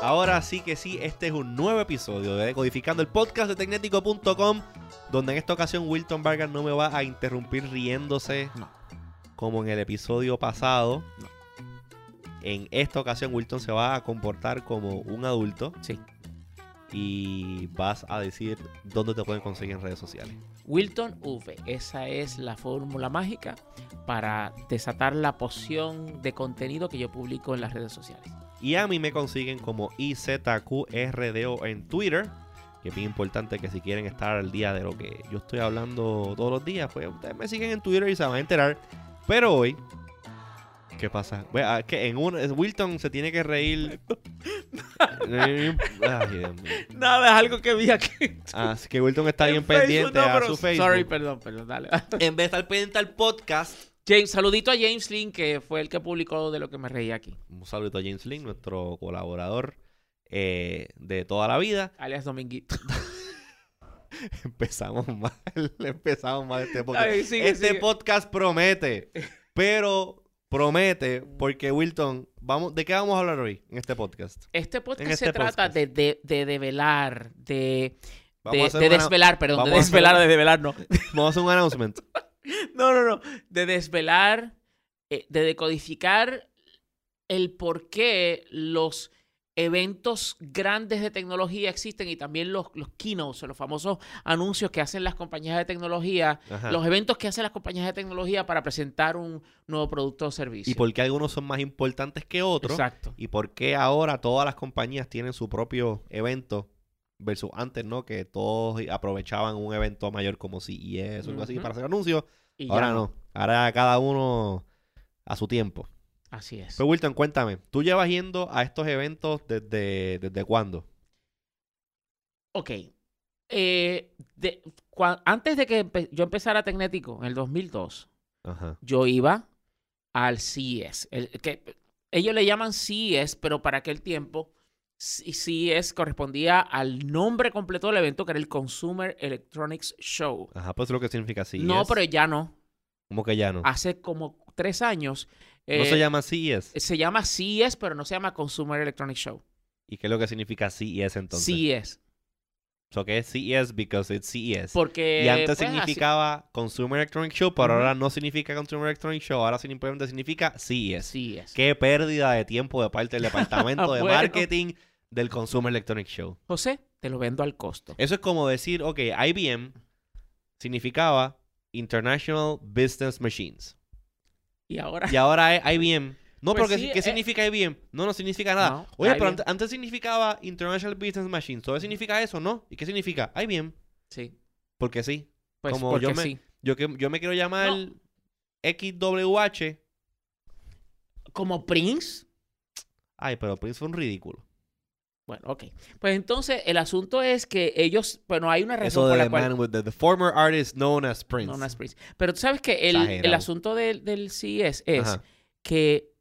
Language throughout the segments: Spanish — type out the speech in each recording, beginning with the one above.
Ahora sí que sí, este es un nuevo episodio de Codificando el podcast de Tecnético.com, donde en esta ocasión Wilton Vargas no me va a interrumpir riéndose No. como en el episodio pasado. No. En esta ocasión Wilton se va a comportar como un adulto Sí. Y vas a decir dónde te pueden conseguir en redes sociales. Wilton V. Esa es la fórmula mágica para desatar la poción de contenido que yo publico en las redes sociales. Y a mí me consiguen como IZQRDO en Twitter. Que es bien importante que si quieren estar al día de lo que yo estoy hablando todos los días, pues ustedes me siguen en Twitter y se van a enterar. Pero hoy, ¿qué pasa? Bueno, ah, que en un, Wilton se tiene que reír. Ay. Nada, es algo que vi aquí. Así que Wilton está bien En Facebook, pendiente no, a su Facebook. Sorry, perdón, perdón, dale. En vez de estar pendiente al podcast. James, saludito a James Lynn, que fue el que publicó de lo que me reí aquí. Un saludo a James Lynn, nuestro colaborador eh, de toda la vida. Alias Dominguito. Empezamos mal, empezamos mal este podcast. Ay, sigue, este sigue. podcast promete, pero promete porque Wilton, vamos, ¿de qué vamos a hablar hoy en este podcast? Este podcast este se trata podcast. de, de, de develar, de, de, desvelar, perdón, de vamos desvelar, de develar, no. Vamos a hacer un announcement. No, no, no. De desvelar, eh, de decodificar el por qué los eventos grandes de tecnología existen y también los, los keynotes, los famosos anuncios que hacen las compañías de tecnología, Ajá. los eventos que hacen las compañías de tecnología para presentar un nuevo producto o servicio. Y por qué algunos son más importantes que otros. Exacto. Y por qué ahora todas las compañías tienen su propio evento versus antes, ¿no? Que todos aprovechaban un evento mayor como CES o algo así Ujú. para hacer anuncios. Y ya Ahora no. Ahora cada uno a su tiempo. Así es. Pues Wilton, cuéntame, ¿tú llevas yendo a estos eventos desde, desde cuándo? Ok. Eh, de- cua- antes de que empe- yo empezara Tecnético, en el 2002, Ajá. yo iba al CES. El, que, ellos le llaman CES, pero para aquel tiempo CES correspondía al nombre completo del evento, que era el Consumer Electronics Show. Ajá, pues es lo que significa CES. No, pero ya no. ¿Cómo que ya no? Hace como tres años. No eh, se llama CES. se llama CES, pero no se llama Consumer Electronics Show. ¿Y qué es lo que significa CES entonces? CES. So que es CES because it's CES. Porque. y antes pues, así- significaba Consumer Electronic Show, pero ahora no significa Consumer Electronic Show, ahora simplemente significa CES. CES. Qué pérdida de tiempo de parte del departamento de marketing del Consumer Electronic Show. José, te lo vendo al costo. Eso es como decir, ok, IBM significaba International Business Machines. Y ahora. Y ahora es IBM. No, Pues pero ¿qué, sí, qué eh. significa IBM? No, no significa nada. No, Oye, pero antes, antes significaba International Business Machines. ¿Todavía significa eso, no? ¿Y qué significa? IBM. Sí. Porque sí. Pues Como porque yo me- sí. Yo, que, yo me quiero llamar No. XWH. Como Prince. Ay, pero Prince fue un ridículo. Bueno, ok. Pues entonces el asunto es que ellos, bueno, hay una razón Eso por de la cual man with the, the former artist known as Prince. no es Prince. Pero tú sabes que el, el asunto del, del CES es Ajá. que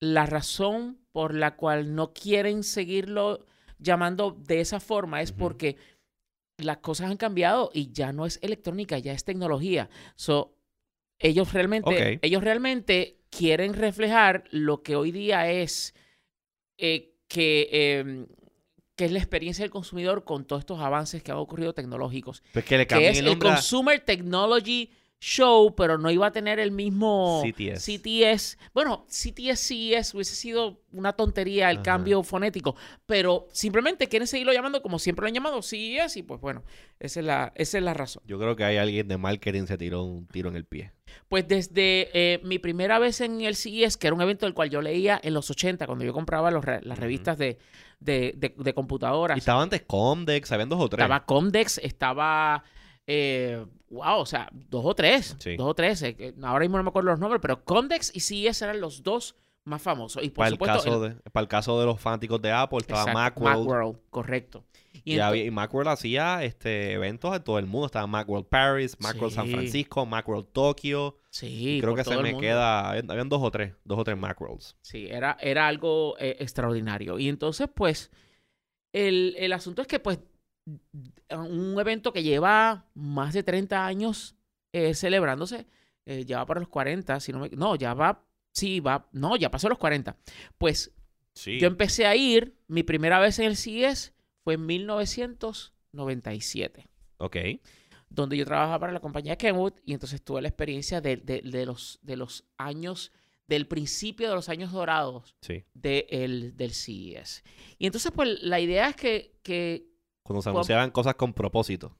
la razón por la cual no quieren seguirlo llamando de esa forma es porque las cosas han cambiado y ya no es electrónica, ya es tecnología. So, ellos realmente, ellos realmente quieren reflejar lo que hoy día es eh, que, eh, que es la experiencia del consumidor con todos estos avances que han ocurrido tecnológicos. Pues que le Que cambien es el Consumer Technology Show, pero no iba a tener el mismo CTS. CTS. Bueno, CTS CES hubiese sido una tontería el Ajá. cambio fonético, pero simplemente quieren seguirlo llamando como siempre lo han llamado CES y pues bueno, esa es la, esa es la razón. Yo creo que hay alguien de marketing se tiró un tiro en el pie. Pues desde eh, mi primera vez en el CES, que era un evento del cual yo leía en los 80, cuando yo compraba los re- las revistas de, de, de- de computadoras. Y estaba antes Comdex, habían dos o tres. Estaba Comdex, estaba. Eh, wow, o sea, dos o tres. Sí. Dos o tres. eh, ahora mismo no me acuerdo los nombres, pero Comdex y CES eran los dos más famosos. Y por para, el supuesto. caso el- de, para el caso de los fanáticos de Apple, estaba exacto, Macworld. Macworld, correcto. Y, Y, ento- había- y Macworld hacía este, eventos en todo el mundo. Estaba Macworld Paris, Macworld San. Francisco, Macworld Tokio. sí, Creo que se me queda. Habían, habían dos o tres. Dos o tres Macworlds. Sí, era, era algo eh, extraordinario. Y entonces, pues, el, el asunto es que, pues, un evento que lleva más de 30 años eh, celebrándose, eh, ya va para los 40, si no me- No, ya va, sí, va, no, ya pasó los 40. Pues Sí. yo empecé a ir, mi primera vez en el CES fue en 1997 Ok. donde yo trabajaba para la compañía Kenwood y entonces tuve la experiencia de, de- de los, de los años, del principio de los años dorados Sí. de el- del CES. Y entonces, pues, la idea es que, que Cuando se anunciaban cosas con propósito.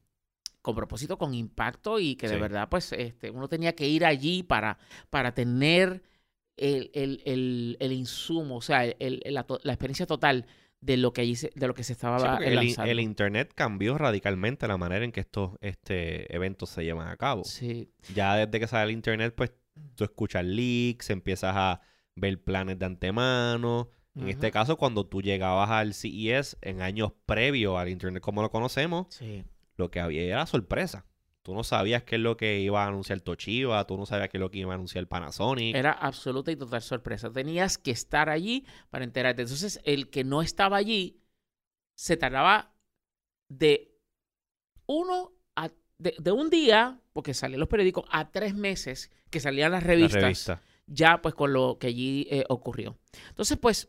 con propósito, con impacto y que de verdad, pues, este, uno tenía que ir allí para, para tener el, el- el- el insumo, o sea, la, la experiencia total de lo que allí se- de lo que se estaba Sí, lanzando. el internet cambió radicalmente la manera en que estos este, eventos se llevan a cabo. Sí. Ya desde que sale el internet, pues tú escuchas leaks, empiezas a ver planes de antemano. En este caso, cuando tú llegabas al CES en años previos al internet como lo conocemos, Sí. lo que había era sorpresa. Tú no sabías qué es lo que iba a anunciar Toshiba, tú no sabías qué es lo que iba a anunciar Panasonic. Era absoluta y total sorpresa. Tenías que estar allí para enterarte. Entonces, el que no estaba allí se tardaba de uno a de, de un día, porque salían los periódicos, a tres meses que salían las La revistas, revista. ya pues con lo que allí eh, ocurrió. Entonces, pues,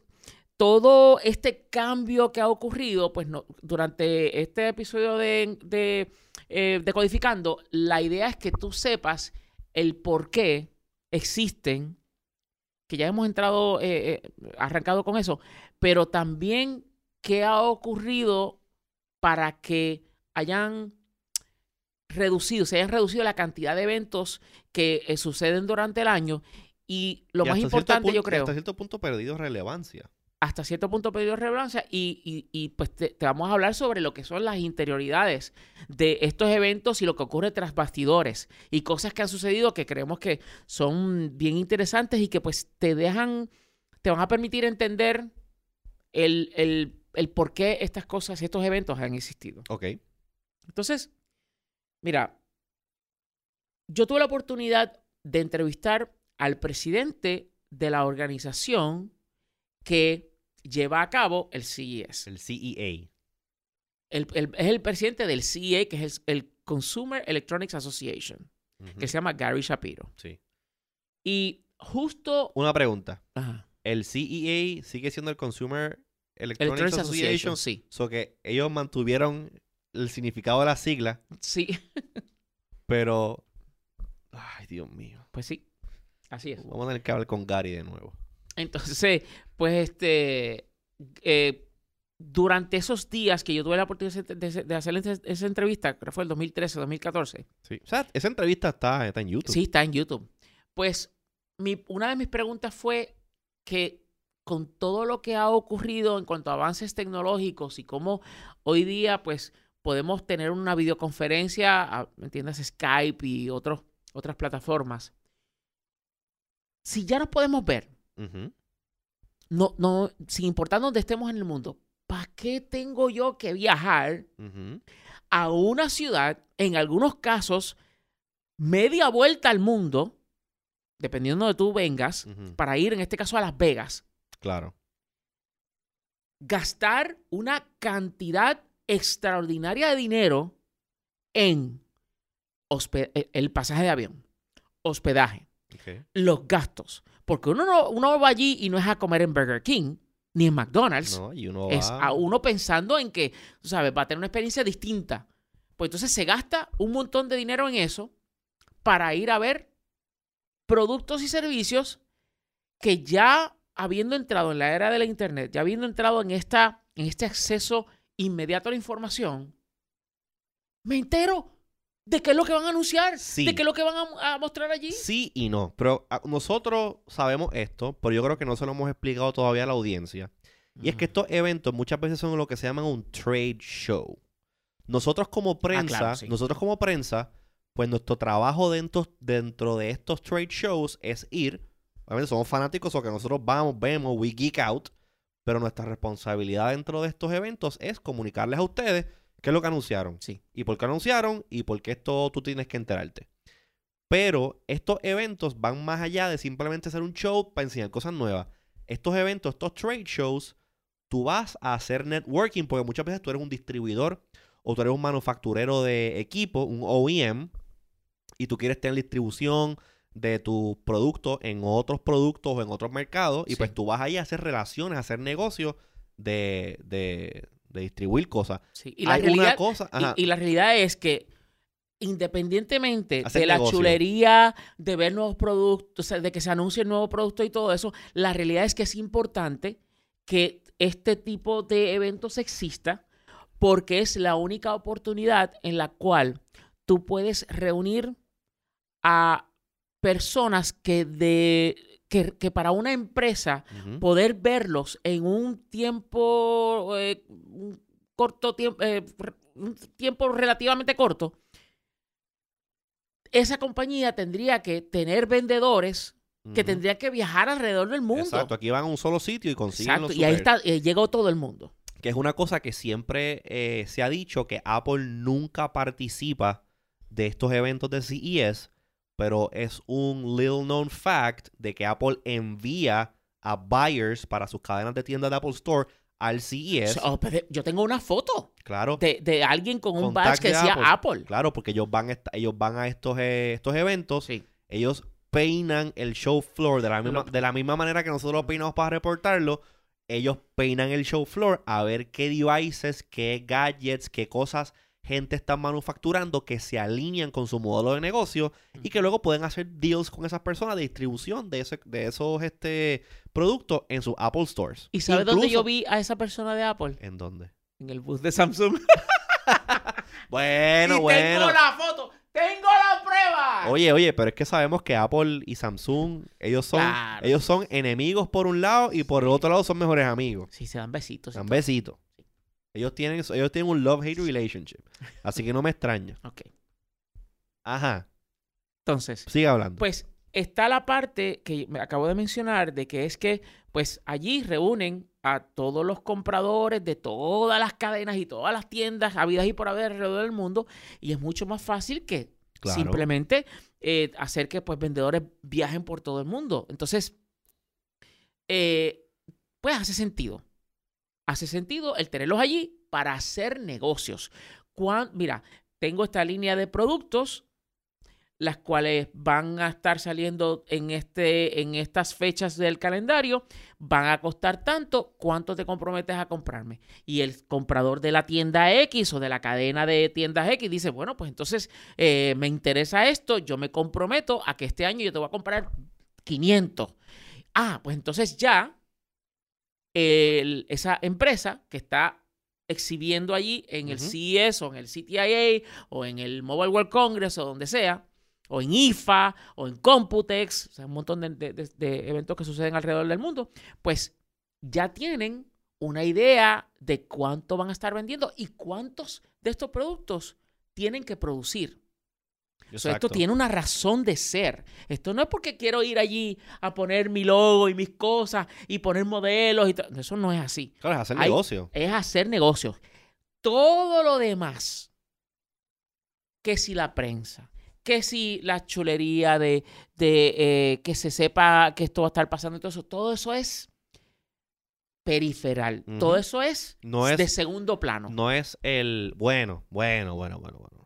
todo este cambio que ha ocurrido, pues no, durante este episodio de, de, eh, Decodificando, la idea es que tú sepas el por qué existen, que ya hemos entrado, eh, eh, arrancado con eso, pero también qué ha ocurrido para que hayan reducido, se hayan reducido la cantidad de eventos que eh, suceden durante el año y lo Y más importante punto- yo creo Hasta cierto punto perdido relevancia. Hasta cierto punto pedido relevancia y, y- y, pues te, te vamos a hablar sobre lo que son las interioridades de estos eventos y lo que ocurre tras bastidores y cosas que han sucedido que creemos que son bien interesantes y que pues te dejan, te van a permitir entender el, el, el por qué estas cosas, estos eventos han existido. Ok. Entonces, mira, yo tuve la oportunidad de entrevistar al presidente de la organización que lleva a cabo el CES. El CEA. El- el- es el presidente del CEA, que es el, el Consumer Electronics Association, que se llama Gary Shapiro. Sí. Y justo... Una pregunta. Ajá, ¿El CEA sigue siendo el Consumer Electronics, Electronics Association? Association, sí. So que ellos mantuvieron el significado de la sigla, Sí, pero... Ay, Dios mío. pues sí. Así es. Vamos a tener que hablar con Gary de nuevo. Entonces, pues este, eh, durante esos días que yo tuve la oportunidad de, de- de hacer esa, esa entrevista, creo que fue el 2013, 2014, Sí. O sea, esa entrevista está, está en YouTube. sí, está en YouTube. Pues mi, una de mis preguntas fue que con todo lo que ha ocurrido en cuanto a avances tecnológicos y cómo hoy día, pues, podemos tener una videoconferencia, a- ¿me entiendes? Skype y otros, otras plataformas. Si ya nos podemos ver, No, no, sin importar dónde estemos en el mundo, ¿para qué tengo yo que viajar a una ciudad, en algunos casos, media vuelta al mundo, dependiendo de tú vengas, para ir, en este caso, a Las Vegas, Claro. gastar una cantidad extraordinaria de dinero en eh, el pasaje de avión, hospedaje, Los gastos? Porque uno no, uno va allí y no es a comer en Burger King ni en McDonald's. No, y uno es va... a uno pensando en que, sabes, va a tener una experiencia distinta. Pues entonces se gasta un montón de dinero en eso para ir a ver productos y servicios que ya habiendo entrado en la era de la internet, ya habiendo entrado en esta en este acceso inmediato a la información, me entero de qué es lo que van a anunciar, Sí. de qué es lo que van a, a mostrar allí. Sí y no. Pero ah, nosotros sabemos esto, pero yo creo que no se lo hemos explicado todavía a la audiencia. Y es que estos eventos muchas veces son lo que se llaman un trade show. Nosotros como prensa, Ah, claro, sí. nosotros como prensa, pues nuestro trabajo dentro, dentro de estos trade shows es ir. Obviamente somos fanáticos o que nosotros vamos, vemos, we geek out. Pero nuestra responsabilidad dentro de estos eventos es comunicarles a ustedes qué es lo que anunciaron. Sí. Y por qué anunciaron y por qué esto tú tienes que enterarte. Pero estos eventos van más allá de simplemente ser un show para enseñar cosas nuevas. Estos eventos, estos trade shows, tú vas a hacer networking porque muchas veces tú eres un distribuidor o tú eres un manufacturero de equipo, un OEM, y tú quieres tener distribución de tus productos en otros productos o en otros mercados, y Sí. pues tú vas ahí a hacer relaciones, a hacer negocios de, de, de distribuir cosas. Sí, Y la Hay realidad, una cosa, y- ajá, Y, la realidad es que independientemente Hacer de la negocio. chulería, de ver nuevos productos, de que se anuncie el nuevo producto y todo eso, la realidad es que es importante que este tipo de eventos exista porque es la única oportunidad en la cual tú puedes reunir a personas que de que, que para una empresa poder verlos en un tiempo, eh, un corto tiempo, un tiempo relativamente corto, esa compañía tendría que tener vendedores que Ujú. tendrían que viajar alrededor del mundo. Exacto, aquí van a un solo sitio y consiguen Exacto, los y ahí está, eh, llegó todo el mundo. Que es una cosa que siempre eh, se ha dicho que Apple nunca participa de estos eventos de CES, pero es un little known fact de que Apple envía a buyers para sus cadenas de tiendas de Apple Store al CES. Oh, yo tengo una foto claro, de, de alguien con un badge que de decía Apple. Apple. claro, porque ellos van ellos van a estos, eh, estos eventos, Sí. ellos peinan el show floor de la, misma, de la misma manera que nosotros lo peinamos para reportarlo. Ellos peinan el show floor a ver qué devices, qué gadgets, qué cosas gente está manufacturando que se alinean con su modelo de negocio y que luego pueden hacer deals con esas personas de distribución de, ese- de esos este, productos en sus Apple Stores. ¿Y sabes dónde yo vi a esa persona de Apple? ¿En dónde? En el bus de Samsung. Bueno, y bueno. tengo la foto, tengo la prueba. Oye, oye, pero es que sabemos que Apple y Samsung, ellos son, Claro. ellos son enemigos por un lado y por el otro lado son mejores amigos. Sí, se dan besitos. y Dan besitos. Ellos tienen, ellos tienen un love-hate relationship. Así que no me extraña. Ok. Ajá. Entonces, Sigue hablando. pues está la parte que me acabo de mencionar de que es que pues allí reúnen a todos los compradores de todas las cadenas y todas las tiendas habidas y por haber alrededor del mundo y es mucho más fácil que Claro. simplemente eh, hacer que pues vendedores viajen por todo el mundo. Entonces, eh, pues hace sentido. Hace sentido el tenerlos allí para hacer negocios. Mira, tengo esta línea de productos las cuales van a estar saliendo en, este, en estas fechas del calendario, van a costar tanto, ¿cuánto te comprometes a comprarme? Y el comprador de la tienda X o de la cadena de tiendas X dice, bueno, pues entonces eh, me interesa esto, yo me comprometo a que este año yo te voy a comprar 500. Ah, pues entonces ya el- esa empresa que está exhibiendo allí en el. CES o en el CTIA o en el Mobile World Congress o donde sea, o en IFA o en Computex, o sea, un montón de, de- de- de eventos que suceden alrededor del mundo, pues ya tienen una idea de cuánto van a estar vendiendo y cuántos de estos productos tienen que producir. O sea, esto tiene una razón de ser. Esto no es porque quiero ir allí a poner mi logo y mis cosas y poner modelos y todo. Eso no es así. Claro, es hacer Hay- negocio. Es hacer negocios. Todo lo demás, que si la prensa, que si la chulería de, de, eh, que se sepa que esto va a estar pasando y todo eso, todo eso es periferal. Todo eso es, No es- de segundo plano. No es el. Bueno, bueno, bueno, bueno, bueno.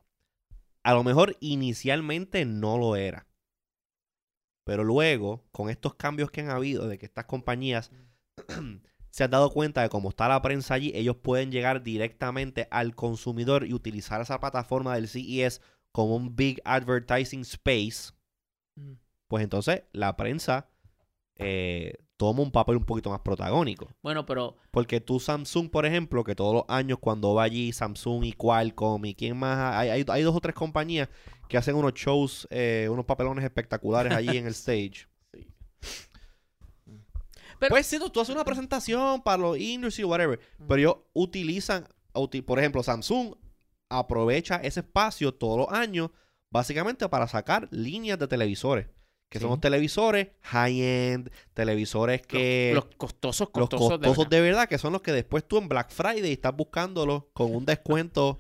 A lo mejor inicialmente no lo era. Pero luego, con estos cambios que han habido, de que estas compañías se han dado cuenta de cómo está la prensa allí, ellos pueden llegar directamente al consumidor y utilizar esa plataforma del CES como un big advertising space. Mm. Pues entonces la prensa eh, toma un papel un poquito más protagónico. Bueno, pero Porque tú, Samsung, por ejemplo, que todos los años cuando va allí Samsung y Qualcomm y quién más, hay, hay, hay dos o tres compañías que hacen unos shows, eh, unos papelones espectaculares allí en el stage. Pero- pues sí, tú, tú haces una presentación para los industry whatever, pero ellos utilizan, uti- por ejemplo, Samsung aprovecha ese espacio todos los años básicamente para sacar líneas de televisores. Que son los televisores high-end, televisores que los costosos, los costosos, de costosos verdad. de verdad, que son los que después tú en Black Friday estás buscándolos con un descuento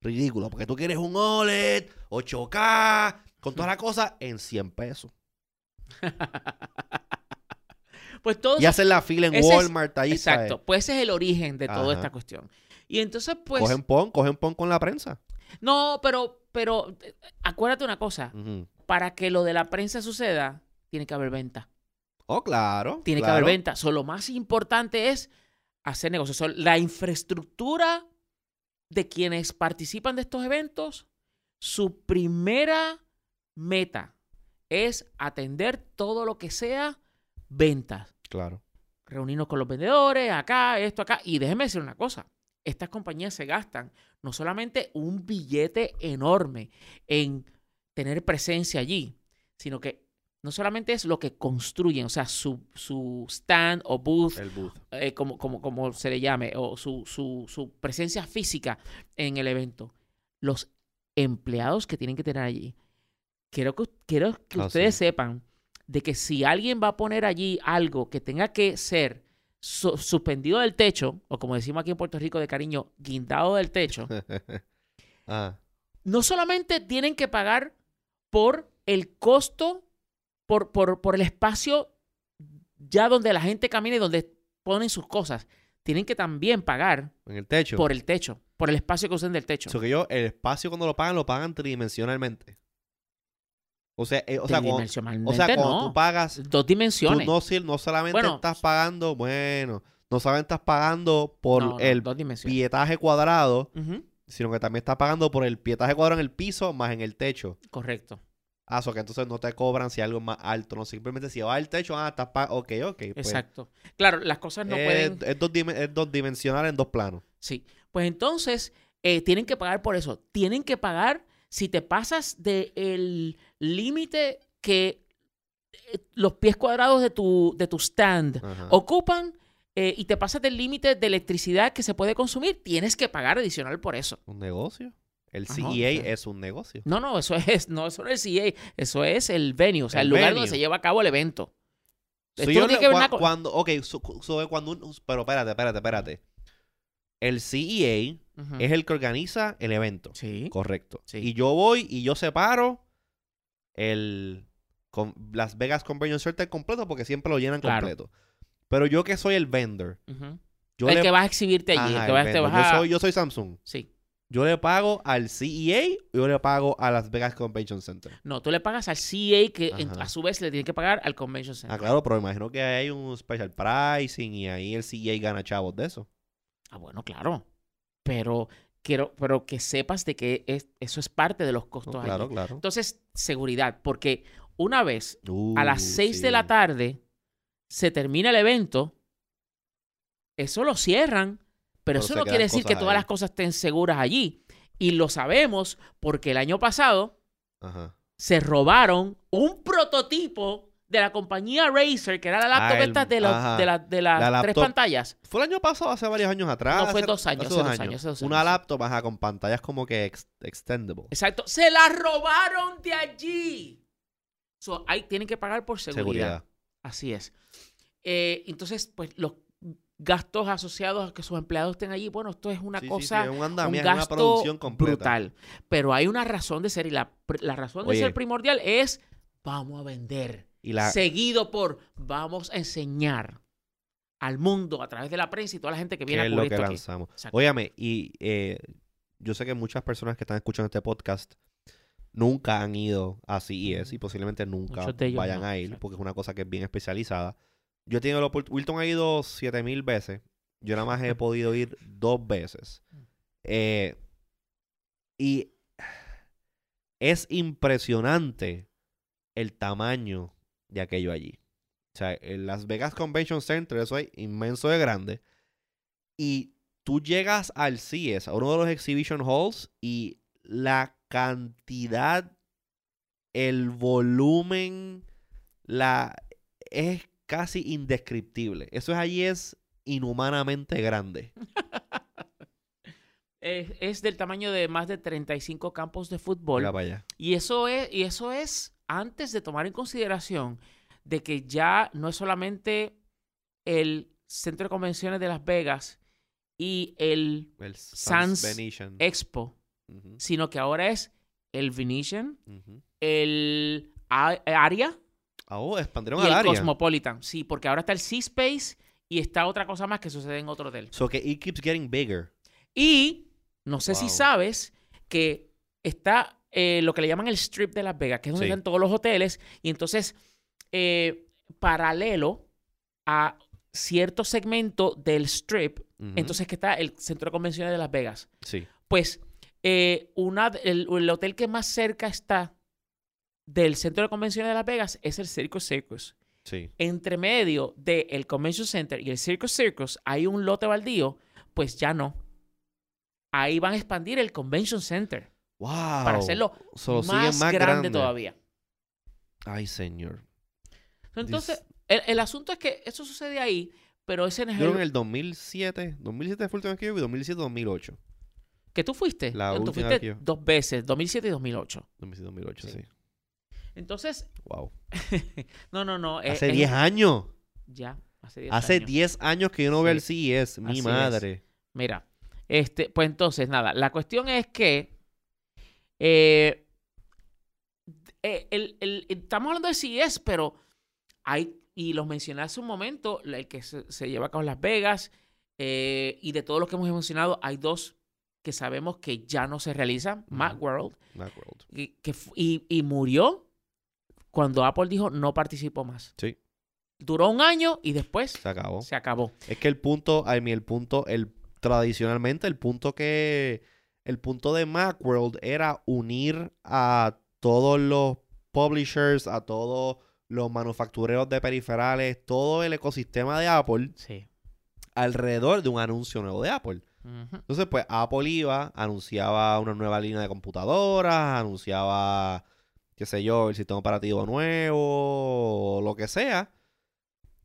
ridículo. Porque tú quieres un OLED, 8K, con toda la cosa en 100 pesos. Pues todo Y hacen la fila en es- Walmart ahí. Exacto, ¿sabes? pues ese es el origen de toda Ajá. esta cuestión. Y entonces, pues. cogen pon, cogen pon con la prensa. No, pero, pero eh, acuérdate una cosa. Ujú. Para que lo de la prensa suceda, tiene que haber venta. Oh, claro. Tiene que haber venta. So, lo más importante es hacer negocios. So, la infraestructura de quienes participan de estos eventos, su primera meta es atender todo lo que sea ventas. Claro. Reunirnos con los vendedores, acá, esto, acá. Y déjeme decir una cosa. Estas compañías se gastan no solamente un billete enorme en tener presencia allí, sino que no solamente es lo que construyen, o sea, su, su stand o booth, El booth. eh, como, como, como se le llame, o su, su, su presencia física en el evento. Los empleados que tienen que tener allí. Quiero que, quiero que Ah, ustedes sí. sepan de que si alguien va a poner allí algo que tenga que ser su- suspendido del techo, o como decimos aquí en Puerto Rico de cariño, guindado del techo, ah, no solamente tienen que pagar por el costo, por, por, por el espacio ya donde la gente camina y donde ponen sus cosas, tienen que también pagar en el techo. por el techo, por el espacio que usen del techo. Que yo, el espacio cuando lo pagan, lo pagan tridimensionalmente. O sea, eh, o sea, cuando, o sea, cuando no. tú pagas, Dos tú dimensiones. no, si- no solamente Bueno, estás pagando, bueno, no solamente estás pagando por No, no, el pietaje cuadrado, sino que también estás pagando por el pietaje cuadrado en el piso más en el techo. Correcto. Ah, so que entonces no te cobran si algo es más alto, no simplemente si va al techo, ah, estás pagando, ok, ok. Pues, Exacto. Claro, las cosas no es, pueden. es dos es dos dimensional en dos planos. Sí. Pues entonces, eh, tienen que pagar por eso. Tienen que pagar si te pasas del límite que eh, los pies cuadrados de tu, de tu stand Ajá. ocupan eh, y te pasas del límite de electricidad que se puede consumir, tienes que pagar adicional por eso. ¿Un negocio? El CEA sea. es un negocio. No, no, eso es, no, eso no es el CA, eso es el venue, o sea, el, El lugar venue. donde se lleva a cabo el evento. So, Esto yo no le- tiene que ver cua- nada con- cuando, ok, so- so cuando un- pero espérate, espérate, espérate. El CEA es el que organiza el evento. Sí. Correcto. Sí. Y yo voy y yo separo el con Las Vegas Convention Center completo porque siempre lo llenan Claro. completo. Pero yo que soy el vendor, yo el le que vas a exhibirte allí, Ajá, el que vas, te vendor. vas a... yo soy yo soy Samsung. Sí. Yo le pago al CEA y yo le pago a Las Vegas Convention Center. No, tú le pagas al CA que en- a su vez le tiene que pagar al Convention Center. Ah, claro, pero imagino que hay un special pricing y ahí el CEA gana chavos de eso. Ah, bueno, claro. Pero quiero, pero que sepas de que es- eso es parte de los No, costos allí. claro, claro. Entonces, seguridad, porque una vez a las Uh, 6 de sí. la tarde se termina el evento, eso lo cierran, pero Pero eso no quiere decir que todas ahí. las cosas estén seguras allí. Y lo sabemos porque el año pasado Ajá. se robaron un prototipo de la compañía Razer, que era la laptop Ah, el- esta de, los- de, la- de las La tres pantallas. Fue el año pasado, hace varios años atrás. No, fue hace- dos años, hace dos años, hace dos Una años. laptop, ajá, con pantallas como que ex- extendable. Exacto. Se la robaron de allí. So, ahí tienen que pagar por seguridad. Seguridad. Así es. Eh, entonces, pues los gastos asociados a que sus empleados estén allí, bueno, esto es una Sí, cosa, sí, es un un andamiaje, una gasto producción completa. brutal. Pero hay una razón de ser y la, la razón de ser primordial es vamos a vender. Y la, Seguido por vamos a enseñar al mundo a través de la prensa y toda la gente que viene a es lo que esto lanzamos. Óyame, y eh, yo sé que muchas personas que están escuchando este podcast nunca han ido a CES y posiblemente nunca vayan no, a ir porque es una cosa que es bien especializada. Yo he tenido la oportunidad, Wilton ha ido 7000 veces. Yo nada más he podido ir dos veces. Eh, y es impresionante el tamaño de aquello allí. O sea, en Las Vegas Convention Center, eso es inmenso de grande. Y tú llegas al CES, a uno de los exhibition halls, y la cantidad, el volumen, la es casi indescriptible. Eso es allí es inhumanamente grande. Es, es del tamaño de más de 35 campos de fútbol. Mira para allá. Y eso es, y eso es antes de tomar en consideración de que ya no es solamente el Centro de Convenciones de Las Vegas y el El Sans Venetian. Expo, sino que ahora es el Venetian, el Aria oh, expandieron y al el área. Cosmopolitan. Sí, porque ahora está el Sea Space y está otra cosa más que sucede en otro hotel. So que it keeps getting bigger. Y no sé si sabes que está eh, lo que le llaman el strip de Las Vegas, que es donde Sí. están todos los hoteles. Y entonces, eh, paralelo a cierto segmento del strip, entonces que está el centro de convenciones de Las Vegas. Sí. Pues eh, una, el, el hotel que más cerca está del centro de convenciones de Las Vegas es el Circus Circus. Sí. Entre medio del Convention Center y el Circus Circus hay un lote baldío, pues ya no. Ahí van a expandir el Convention Center Wow. para hacerlo Se lo más, más grande, todavía. Ay, señor. Entonces, Dis- el, el asunto es que eso sucede ahí, pero ese no es Yo que en el el 2007, 2007 fue el último que yo vi, 2007-2008. que tú fuiste. la tú última fuiste que yo- dos veces, 2007 y 2008. 2007-2008, Sí. sí. Entonces, Wow. no, no, no. eh, Hace es- 10 años. Ya, hace 10 Hace años. 10 años que yo no veo el Sí. CES. Mi Así es. madre. Mira, este, pues entonces, nada, la cuestión es que eh, eh, el- el- estamos hablando de CES, pero hay, y los mencioné hace un momento, el que se, se lleva a cabo en Las Vegas, eh, y de todos los que hemos mencionado, hay dos que sabemos que ya no se realizan, Macworld, Macworld. y, que y, y murió cuando Apple dijo no participó más. Sí. Duró un año y después Se acabó. se acabó. Es que el punto, a mí el punto, el tradicionalmente el punto que el punto de Macworld era unir a todos los publishers, a todos los manufactureros de periferales, todo el ecosistema de Apple Sí. alrededor de un anuncio nuevo de Apple. Entonces, pues Apple iba, anunciaba una nueva línea de computadoras, anunciaba, qué sé yo, el sistema operativo nuevo, o lo que sea.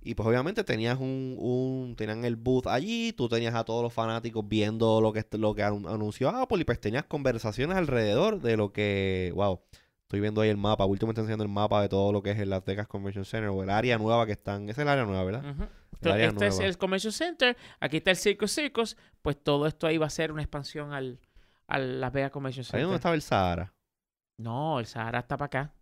Y pues obviamente tenías un, un, tenían el booth allí, tú tenías a todos los fanáticos viendo lo que, lo que anu- anunció Apple y pues tenías conversaciones alrededor de lo que, wow, estoy viendo ahí el mapa, último está enseñando el mapa de todo lo que es el Las Vegas Convention Center o el área nueva que están, es el área nueva, ¿verdad? Entonces, área este es el Convention Center, aquí está el Circus Circus, pues todo esto ahí va a ser una expansión al, al Las Vegas Convention Ahí Center. donde estaba el Sahara. No, el Sahara está para acá.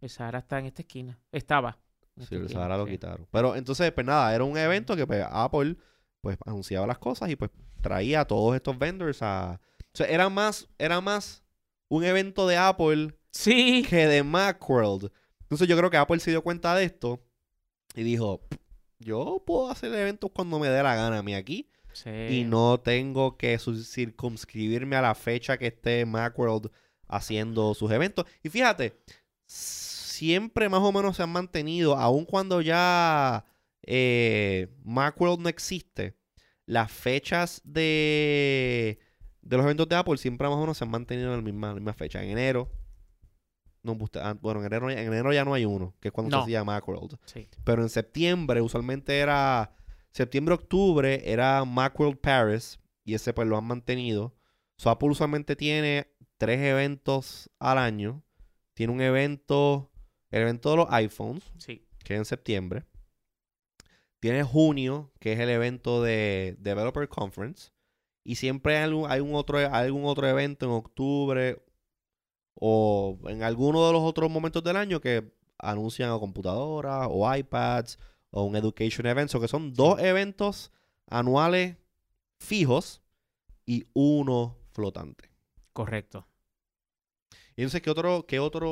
El Sahara está en esta esquina. Estaba. en Sí, esta el esquina, Sahara lo quitaron. Pero entonces, pues nada, era un evento que pues, Apple pues anunciaba las cosas y pues traía a todos estos vendors a... O sea, era más, era más un evento de Apple Sí. que de Macworld. Entonces yo creo que Apple se dio cuenta de esto y dijo, yo puedo hacer eventos cuando me dé la gana a mí aquí Sí. y no tengo que circunscribirme a la fecha que esté Macworld haciendo sus eventos. Y fíjate, siempre más o menos se han mantenido, aun cuando ya eh, Macworld no existe, las fechas de, de los eventos de Apple siempre más o menos se han mantenido en la misma, la misma fecha. En enero, no, usted- ah, bueno, en enero, en enero ya no hay uno, que es cuando No. se hacía Macworld. Sí. Pero en septiembre, usualmente era. Septiembre-octubre era Macworld Paris. Y ese pues lo han mantenido. So Apple usualmente tiene tres eventos al año. Tiene un evento. El evento de los iPhones, Sí. que es en septiembre. Tiene junio, que es el evento de Developer Conference. Y siempre hay algún, hay un otro, algún otro evento en octubre o en alguno de los otros momentos del año que anuncian o computadoras o iPads o un Education Event. So que son dos eventos anuales fijos y uno flotante. Correcto. Y entonces, ¿qué otro, qué otro?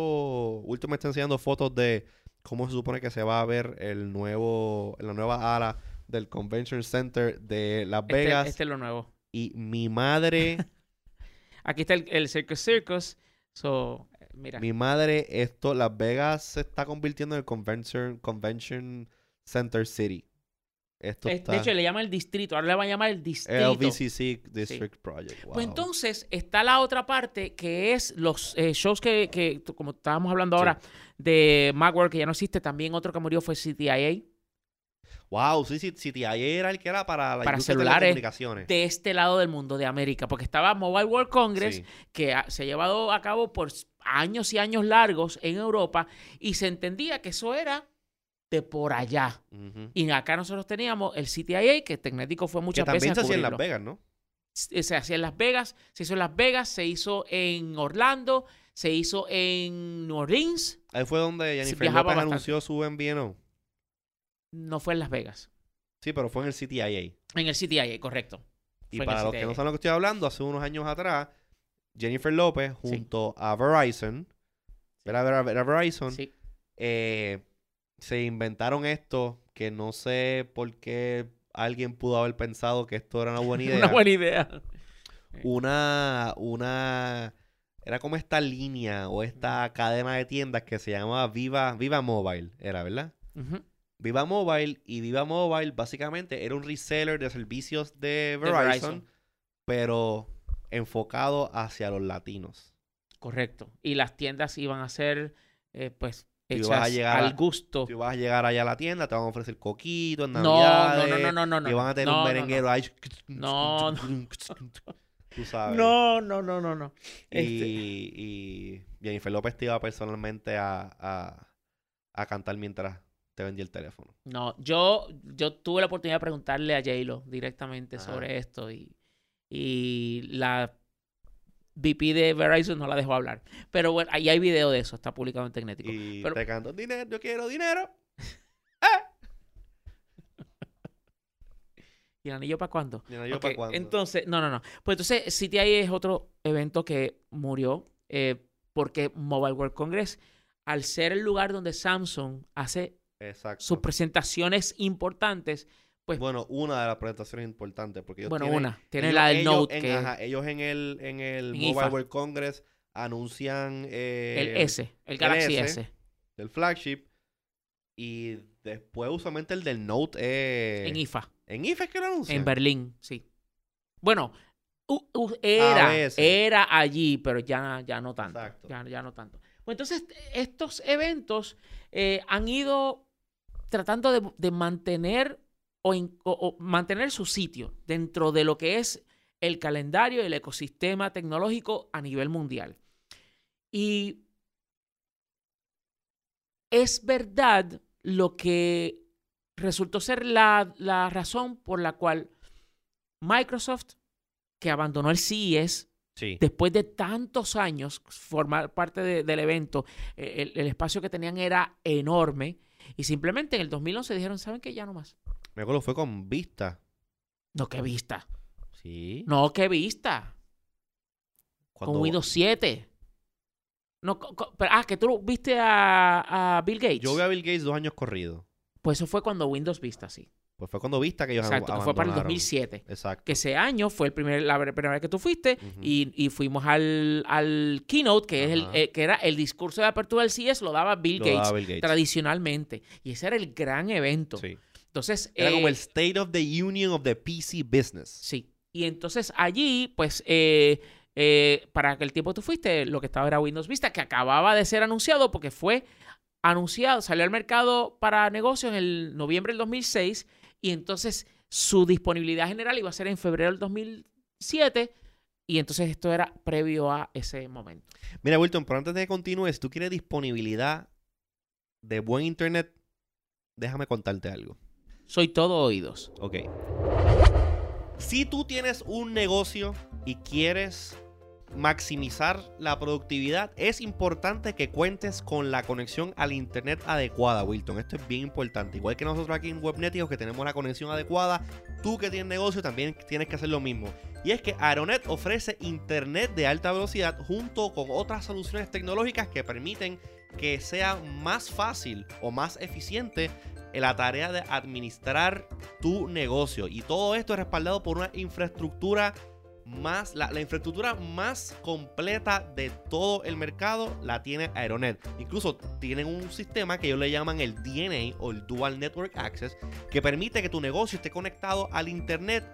Último está enseñando fotos de cómo se supone que se va a ver el nuevo, la nueva ala del Convention Center de Las Este, Vegas. este es lo nuevo. Y mi madre, Aquí está el, el Circus Circus. So, eh, mira. mi madre, esto, Las Vegas se está convirtiendo en el Convention, Convention Center City. Esto está De hecho, le llama el distrito. Ahora le va a llamar el distrito. LVCC District Project. Pues Wow. entonces está la otra parte que es los eh, shows que, que, como estábamos hablando Sí. ahora, de Macworld, que ya no existe. También otro que murió fue CTIA. Wow, sí, sí, sí, TIA era el que era para la Para de celulares, telecomunicaciones. de este lado del mundo, de América, porque estaba Mobile World Congress, Sí. que ha- se ha llevado a cabo por años y años largos en Europa, y se entendía que eso era de por allá. Y acá nosotros teníamos el CTIA, que Tecnético fue Que muchas veces también se hacía en Las. Vegas, ¿no? Se hacía en Las Vegas, se hizo en Las Vegas, se hizo en Orlando, se hizo en New Orleans, Ahí fue donde Jennifer López anunció su MVNO. no fue en Las Vegas. Sí, pero fue en el CTIA. En el CTIA, correcto. Y Fue para los que no saben lo que estoy hablando, hace unos años atrás, Jennifer López junto a Verizon, era, era- era Verizon, Sí. eh, se inventaron esto que no sé por qué alguien pudo haber pensado que esto era una buena idea. Una buena idea. una, una, era como esta línea o esta cadena de tiendas que se llamaba Viva, Viva Mobile, era, ¿verdad? Viva Mobile y Viva Mobile básicamente era un reseller de servicios de Verizon, Verizon. pero enfocado hacia los latinos. Correcto. Y las tiendas iban a ser, eh, pues, hechas ibas a llegar al gusto. Tú vas a llegar allá a la tienda, te van a ofrecer coquitos, No, navidades, no, no, no, no, no. y van a tener no, un no, no. merenguero ahí. No, Tú sabes. No, no, no, no, no. Y, Este, y Jennifer López te iba personalmente a, a, a cantar mientras te vendía el teléfono. no, yo, yo tuve la oportunidad de preguntarle a J-Lo directamente Ajá. sobre esto y, y la VP de Verizon no la dejó hablar. Pero bueno, ahí hay video de eso, está publicado en Tecnético. Y Pero- te canto, dinero, yo quiero dinero. ¿Y el anillo para cuándo? Y no, yo Ok, pa' cuándo. Entonces, no, no, no. Pues entonces, CTI es otro evento que murió eh, porque Mobile World Congress, al ser el lugar donde Samsung hace Exacto. sus presentaciones importantes, pues, bueno, Bueno, una de las presentaciones importantes, porque ellos tienen, una, tiene ellos- la del ellos Note, en- que ajá, ellos en el, en el En Mobile IFA. World Congress anuncian eh, el S, el Galaxy S. S, del flagship y después usualmente el del Note eh, en IFA, en IFA es que lo anuncian. en Berlín, sí. Bueno, era, era allí, pero ya, ya no tanto. Exacto. Ya, ya no tanto. Pues entonces, estos eventos eh, han ido tratando de, de mantener o, in- o- o mantener su sitio dentro de lo que es el calendario y el ecosistema tecnológico a nivel mundial. Y es verdad lo que resultó ser la, la razón por la cual Microsoft, que abandonó el CES Sí. después de tantos años formar parte de- del evento, eh, el, el espacio que tenían era enorme y simplemente en el 2011 dijeron, ¿saben qué? Ya no más. Me acuerdo fue con Vista. No, qué vista. Sí. No, qué vista. Cuando- Con Windows 7. No, co- co- pero- ah, que tú viste a, a Bill Gates. Yo vi a Bill Gates dos años corridos. Pues eso fue cuando Windows Vista, sí. Pues fue cuando Vista que ellos Exacto, que fue para el abandonaron. 2007. Exacto. Que ese año fue el primer, la primera vez que tú fuiste y, y fuimos al, al keynote, que, es el, eh, que era el discurso de apertura del CES, lo daba Bill Lo Gates. daba Bill Gates. tradicionalmente. Y ese era el gran evento. Sí. Entonces, Era eh, como el State of the Union of the PC Business. Sí. Y entonces allí, pues, eh, eh, para aquel tiempo tú fuiste, lo que estaba era Windows Vista, que acababa de ser anunciado porque fue anunciado, salió al mercado para negocios en el noviembre del 2006 y entonces su disponibilidad general iba a ser en febrero del 2007 y entonces esto era previo a ese momento. Mira, Wilton, pero antes de que continúes, tú quieres disponibilidad de buen internet, déjame contarte algo. Soy todo oídos. Ok. Si tú tienes un negocio y quieres maximizar la productividad, es importante que cuentes con la conexión al internet adecuada, Wilton. Esto es bien importante. Igual que nosotros aquí en Webneticos que tenemos la conexión adecuada, tú que tienes negocio también tienes que hacer lo mismo. Y es que Aeronet ofrece internet de alta velocidad junto con otras soluciones tecnológicas que permiten que sea más fácil o más eficiente la tarea de administrar tu negocio. Y todo esto es respaldado por una infraestructura más, la, infraestructura más completa de todo el mercado la tiene Aeronet. Incluso tienen un sistema que ellos le llaman el DNA o el Dual Network Access, que permite que tu negocio esté conectado al Internet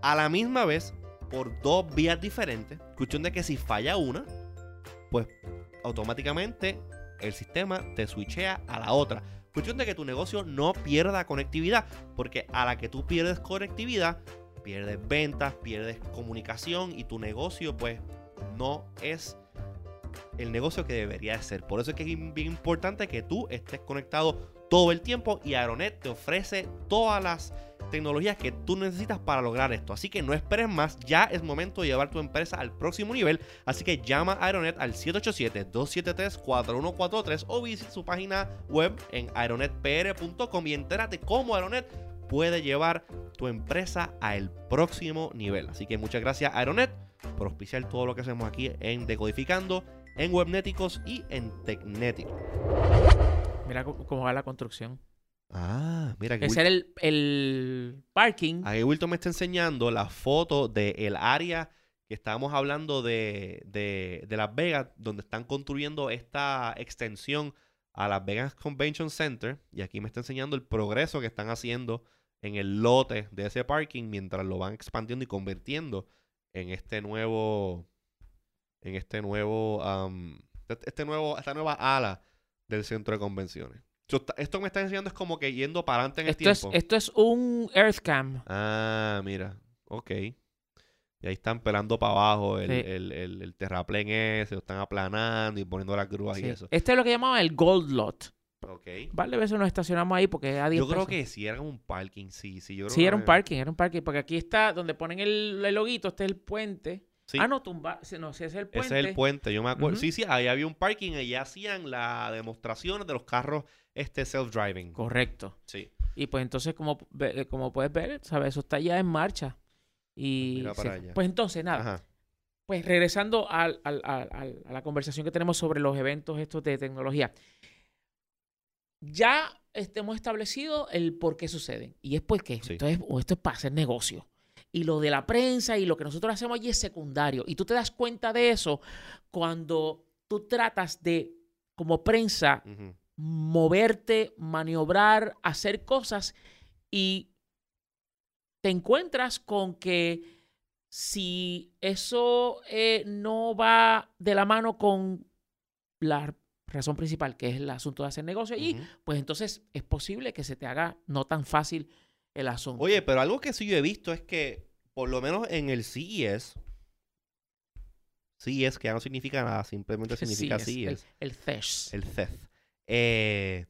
a la misma vez por dos vías diferentes. Cuestión de que si falla una, pues automáticamente el sistema te switchea a la otra. Cuestión de que tu negocio no pierda conectividad, porque a la que tú pierdes conectividad, pierdes ventas, pierdes comunicación y tu negocio pues no es el negocio que debería de ser. Por eso es que es bien importante que tú estés conectado todo el tiempo y Aeronet te ofrece todas las tecnologías que tú necesitas para lograr esto. Así que no esperes más, ya es momento de llevar tu empresa al próximo nivel. Así que llama a Aeronet al 787-273-4143 o visita su página web en aeronetpr.com y entérate cómo Aeronet puede llevar tu empresa al próximo nivel. Así que muchas gracias Aeronet por auspiciar todo lo que hacemos aquí en Decodificando, en Webnéticos y en Tecnéticos. Mira cómo cómo va la construcción. Ah, mira que Ese era el, el parking. Ahí Wilton me está enseñando la foto del área que estábamos hablando de, de, de Las Vegas, donde están construyendo esta extensión a Las Vegas Convention Center. Y aquí me está enseñando el progreso que están haciendo en el lote de ese parking mientras lo van expandiendo y convirtiendo en este nuevo. En este nuevo. am, este nuevo. Esta nueva ala del centro de convenciones. Esto me está enseñando es como que yendo para adelante en Esto el es, tiempo. esto es un Earthcam. Ah, mira. Ok. Y ahí están pelando para abajo el, Sí. el, el, el terraplén ese, lo están aplanando y poniendo las grúas y eso. Este es lo que llamaban el Gold Lot. Ok. Vale, veces nos estacionamos ahí porque a 10 Yo creo pesos. que sí era un parking, sí, sí. Yo creo Sí, que era un parking, era un parking. Porque aquí está donde ponen el, el loguito, este es el puente. Sí. Ah, no, tumba. No, ese es el puente. Ese es el puente, yo me acuerdo. Sí, sí, ahí había un parking y hacían las demostraciones de los carros este self-driving. Correcto. Sí. Y pues entonces, como, eh, como puedes ver, ¿sabes? Eso está ya en marcha. Y Mira para sí. allá. pues entonces, nada. Ajá. Pues regresando al- al- al- al- a la conversación que tenemos sobre los eventos estos de tecnología. Ya este, hemos establecido el por qué suceden. Y es porque Sí. esto, es, o esto es para hacer negocio. Y lo de la prensa y lo que nosotros hacemos allí es secundario. Y tú te das cuenta de eso cuando tú tratas de, como prensa. Moverte, maniobrar, hacer cosas y te encuentras con que si eso eh, no va de la mano con la razón principal, que es el asunto de hacer negocio allí, pues entonces es posible que se te haga no tan fácil el asunto. Oye, pero algo que sí yo he visto es que, por lo menos en el CES, CES, que ya no significa nada, simplemente significa Sí, es el, CES. el CES. Eh,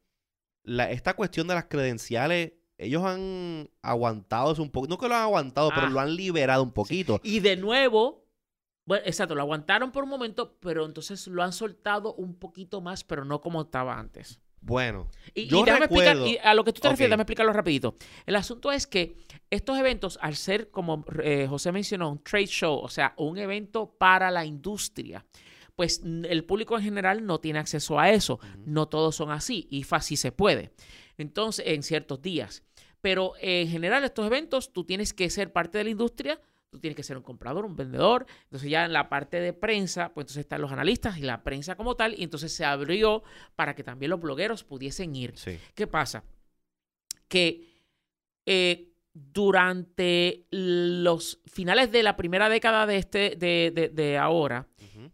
la- esta cuestión de las credenciales, ellos han aguantado eso un poco. No que lo han aguantado, pero Ah. lo han liberado un poquito. Y de nuevo, bueno, exacto, lo aguantaron por un momento, pero entonces lo han soltado un poquito más, pero no como estaba antes. Bueno, Y, déjame explicar, y a lo que tú te refieres, déjame explicarlo rapidito. El asunto es que estos eventos, al ser, como eh, José mencionó, un trade show, o sea, un evento para la industria, pues el público en general no tiene acceso a eso. No todos son así, y así se puede. Entonces, en ciertos días. Pero en general, estos eventos, tú tienes que ser parte de la industria, tú tienes que ser un comprador, un vendedor. Entonces, ya en la parte de prensa, pues entonces están los analistas y la prensa como tal, y entonces se abrió para que también los blogueros pudiesen ir. sí. ¿Qué pasa? Que eh, durante los finales de la primera década de, este, de, de- de ahora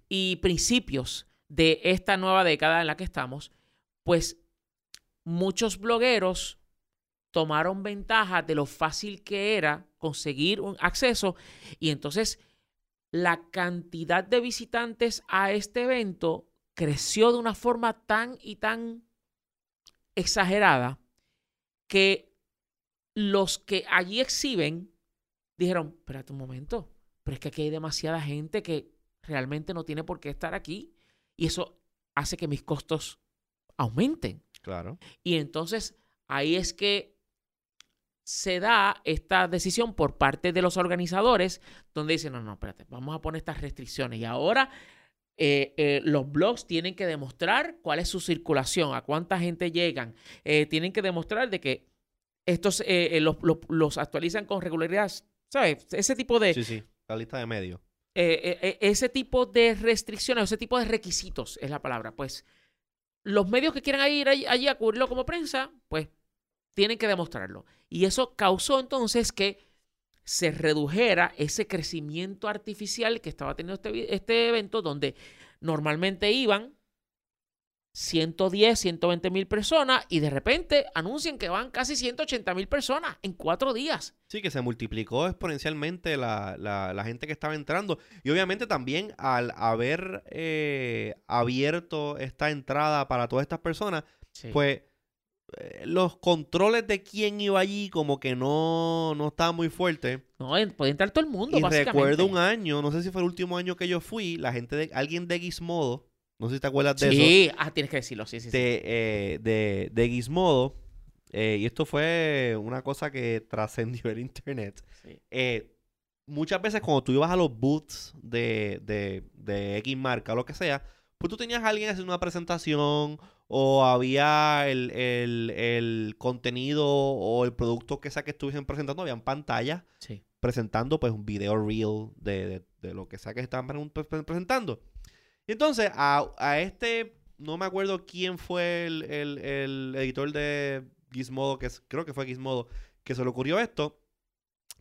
y principios de esta nueva década en la que estamos, pues muchos blogueros tomaron ventaja de lo fácil que era conseguir un acceso y entonces la cantidad de visitantes a este evento creció de una forma tan y tan exagerada que los que allí exhiben dijeron, espérate un momento, pero es que aquí hay demasiada gente que realmente no tiene por qué estar aquí y eso hace que mis costos aumenten. Claro. Y entonces ahí es que se da esta decisión por parte de los organizadores, donde dicen, no, no, espérate, vamos a poner estas restricciones. Y ahora eh, eh, los blogs tienen que demostrar cuál es su circulación, a cuánta gente llegan. Eh, tienen que demostrar de que estos eh, eh, los, los- los actualizan con regularidad. ¿Sabes? Ese tipo de, Sí, sí. La lista de medios. eh, eh, eh, ese tipo de restricciones, ese tipo de requisitos es la palabra. Pues los medios que quieran ir allí, allí a cubrirlo como prensa, pues tienen que demostrarlo. Y eso causó entonces que se redujera ese crecimiento artificial que estaba teniendo este, este evento, donde normalmente iban 110, 120 mil personas y de repente anuncian que van casi 180 mil personas en cuatro días. Sí, que se multiplicó exponencialmente la, la- la gente que estaba entrando. Y obviamente también al haber eh, abierto esta entrada para todas estas personas, pues eh, los controles de quién iba allí como que no, no estaban muy fuertes. No, puede entrar todo el mundo, Y básicamente. recuerdo un año, no sé si fue el último año que yo fui, la gente de, alguien de Gizmodo, no sé si te acuerdas de eso, Sí, ah, tienes que decirlo, sí, sí, sí. de, eh, de, de Gizmodo, eh, y esto fue una cosa que trascendió el internet. Sí. Eh, muchas veces cuando tú ibas a los booths de, de, de X marca o lo que sea, pues tú tenías a alguien haciendo una presentación o había el, el- el contenido o el producto que sea que estuviesen presentando, habían pantallas Sí. presentando pues un video reel de, de- de lo que sea que estaban pre- pre- presentando. Y entonces a, a este, no me acuerdo quién fue el, el- el editor de Gizmodo, que es- creo que fue Gizmodo, que se le ocurrió esto,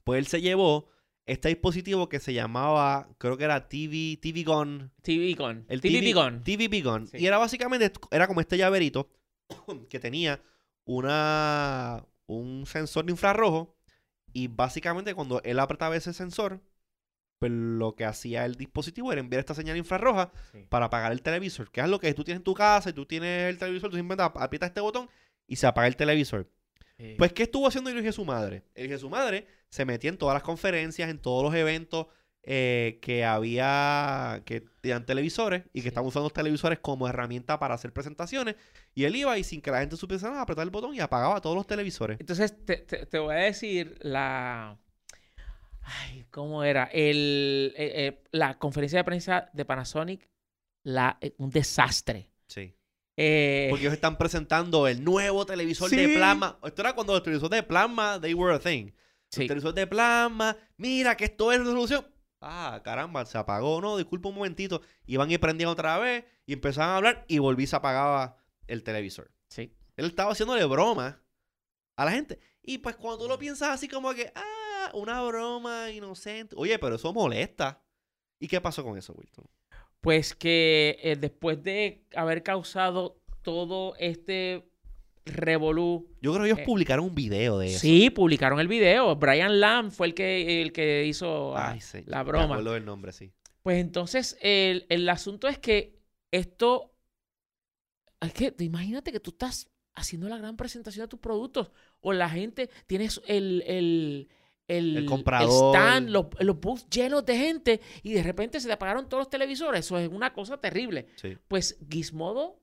pues él se llevó este dispositivo que se llamaba, creo que era TV, TV Gun, TV Con. el TV Beacon. TV Beacon. Sí. Y era básicamente, era como este llaverito que tenía una, un sensor de infrarrojo. Y básicamente cuando él apretaba ese sensor, pues lo que hacía el dispositivo era enviar esta señal infrarroja Sí. para apagar el televisor. Que es lo que tú tienes en tu casa y tú tienes el televisor, tú simplemente ap- aprietas este botón y se apaga el televisor. Pues, ¿qué estuvo haciendo el hijo de su madre? El hijo de su madre se metía en todas las conferencias, en todos los eventos eh, que había, que tenían televisores y que Sí. estaban usando los televisores como herramienta para hacer presentaciones. Y él iba y sin que la gente supiese nada, apretaba el botón y apagaba todos los televisores. Entonces, te, te- te voy a decir la... Ay, ¿cómo era? El, eh, eh, la conferencia de prensa de Panasonic, la, eh, un desastre. Sí. Porque ellos están presentando el nuevo televisor Sí. de plasma. Esto era cuando los televisores de plasma, they were a thing. sí. El televisor de plasma, mira que esto es resolución. Ah, caramba, se apagó, no, disculpa un momentito. Iban y prendían otra vez y empezaban a hablar y volví se apagaba el televisor. sí. Él estaba haciéndole broma a la gente. Y pues cuando tú lo piensas así como que, ah, una broma inocente. Oye, pero eso molesta. ¿Y qué pasó con eso, Wilton? Pues que eh, después de haber causado todo este revolú, Yo creo que ellos Eh, publicaron un video de eso. sí, publicaron el video. Brian Lamb fue el que, el que hizo ah, Ay, sí. la Me broma. acuerdo del nombre, sí. Pues entonces el, el asunto es que esto, es que imagínate que tú estás haciendo la gran presentación de tus productos o la gente, tienes el, el, el, El comprador. stand, los, los booths llenos de gente y de repente se te apagaron todos los televisores. Eso es una cosa terrible. Sí. Pues Gizmodo,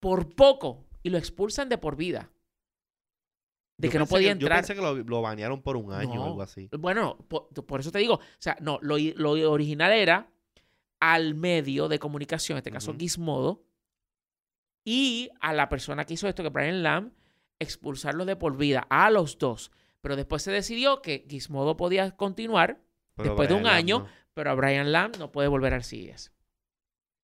por poco, y lo expulsan de por vida. De Yo que no podía Yo entrar. pensé que lo, lo banearon por un año o algo así. Bueno, por, por eso te digo, o sea, no, lo, lo original era al medio de comunicación, en este caso. Gizmodo, y a la persona que hizo esto, que Brian Lamb, expulsarlo de por vida, a los dos. Pero después se decidió que Gizmodo podía continuar, Pero después de un año, no. pero a Brian Lamb no puede volver al CES.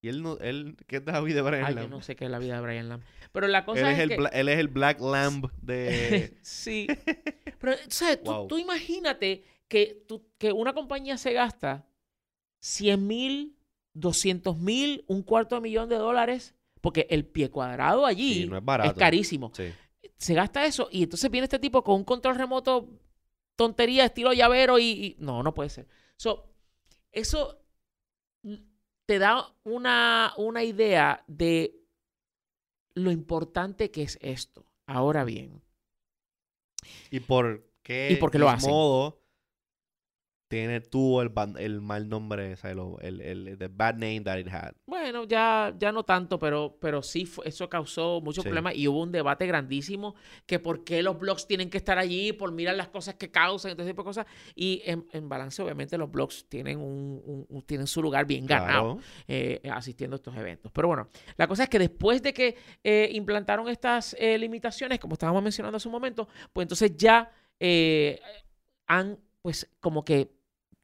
Y él, no, él ¿qué es David de Brian Ay, yo Lamb? no sé qué es la vida de Brian Lamb. Pero la Él cosa es, es, el que... bla- él es el Black Lamb de... sí. Pero, ¿sabes? Tú, Wow. tú imagínate que, tú- que una compañía se gasta 100 mil, 200 mil, un cuarto de millón de dólares, porque el pie cuadrado allí Sí, no es barato. carísimo. Sí. Se gasta eso y entonces viene este tipo con un control remoto, tontería, estilo llavero y... y- no, no puede ser. So, eso te da una, una idea de lo importante que es esto. Ahora bien, ¿Y por qué ¿Y por qué lo hacen? Gizmodo tiene tuvo el, el mal nombre, o sea, lo- el, el, the bad name that it had? Bueno, ya, ya no tanto, pero, pero sí fue- eso causó muchos Sí. problemas y hubo un debate grandísimo que por qué los blogs tienen que estar allí por mirar las cosas que causan ese tipo de cosas. Y en, en balance, obviamente, los blogs tienen un, un- un- tienen su lugar bien ganado Claro. eh, asistiendo a estos eventos. Pero bueno, la cosa es que después de que eh, implantaron estas eh, limitaciones, como estábamos mencionando hace un momento, pues entonces ya han, pues, como que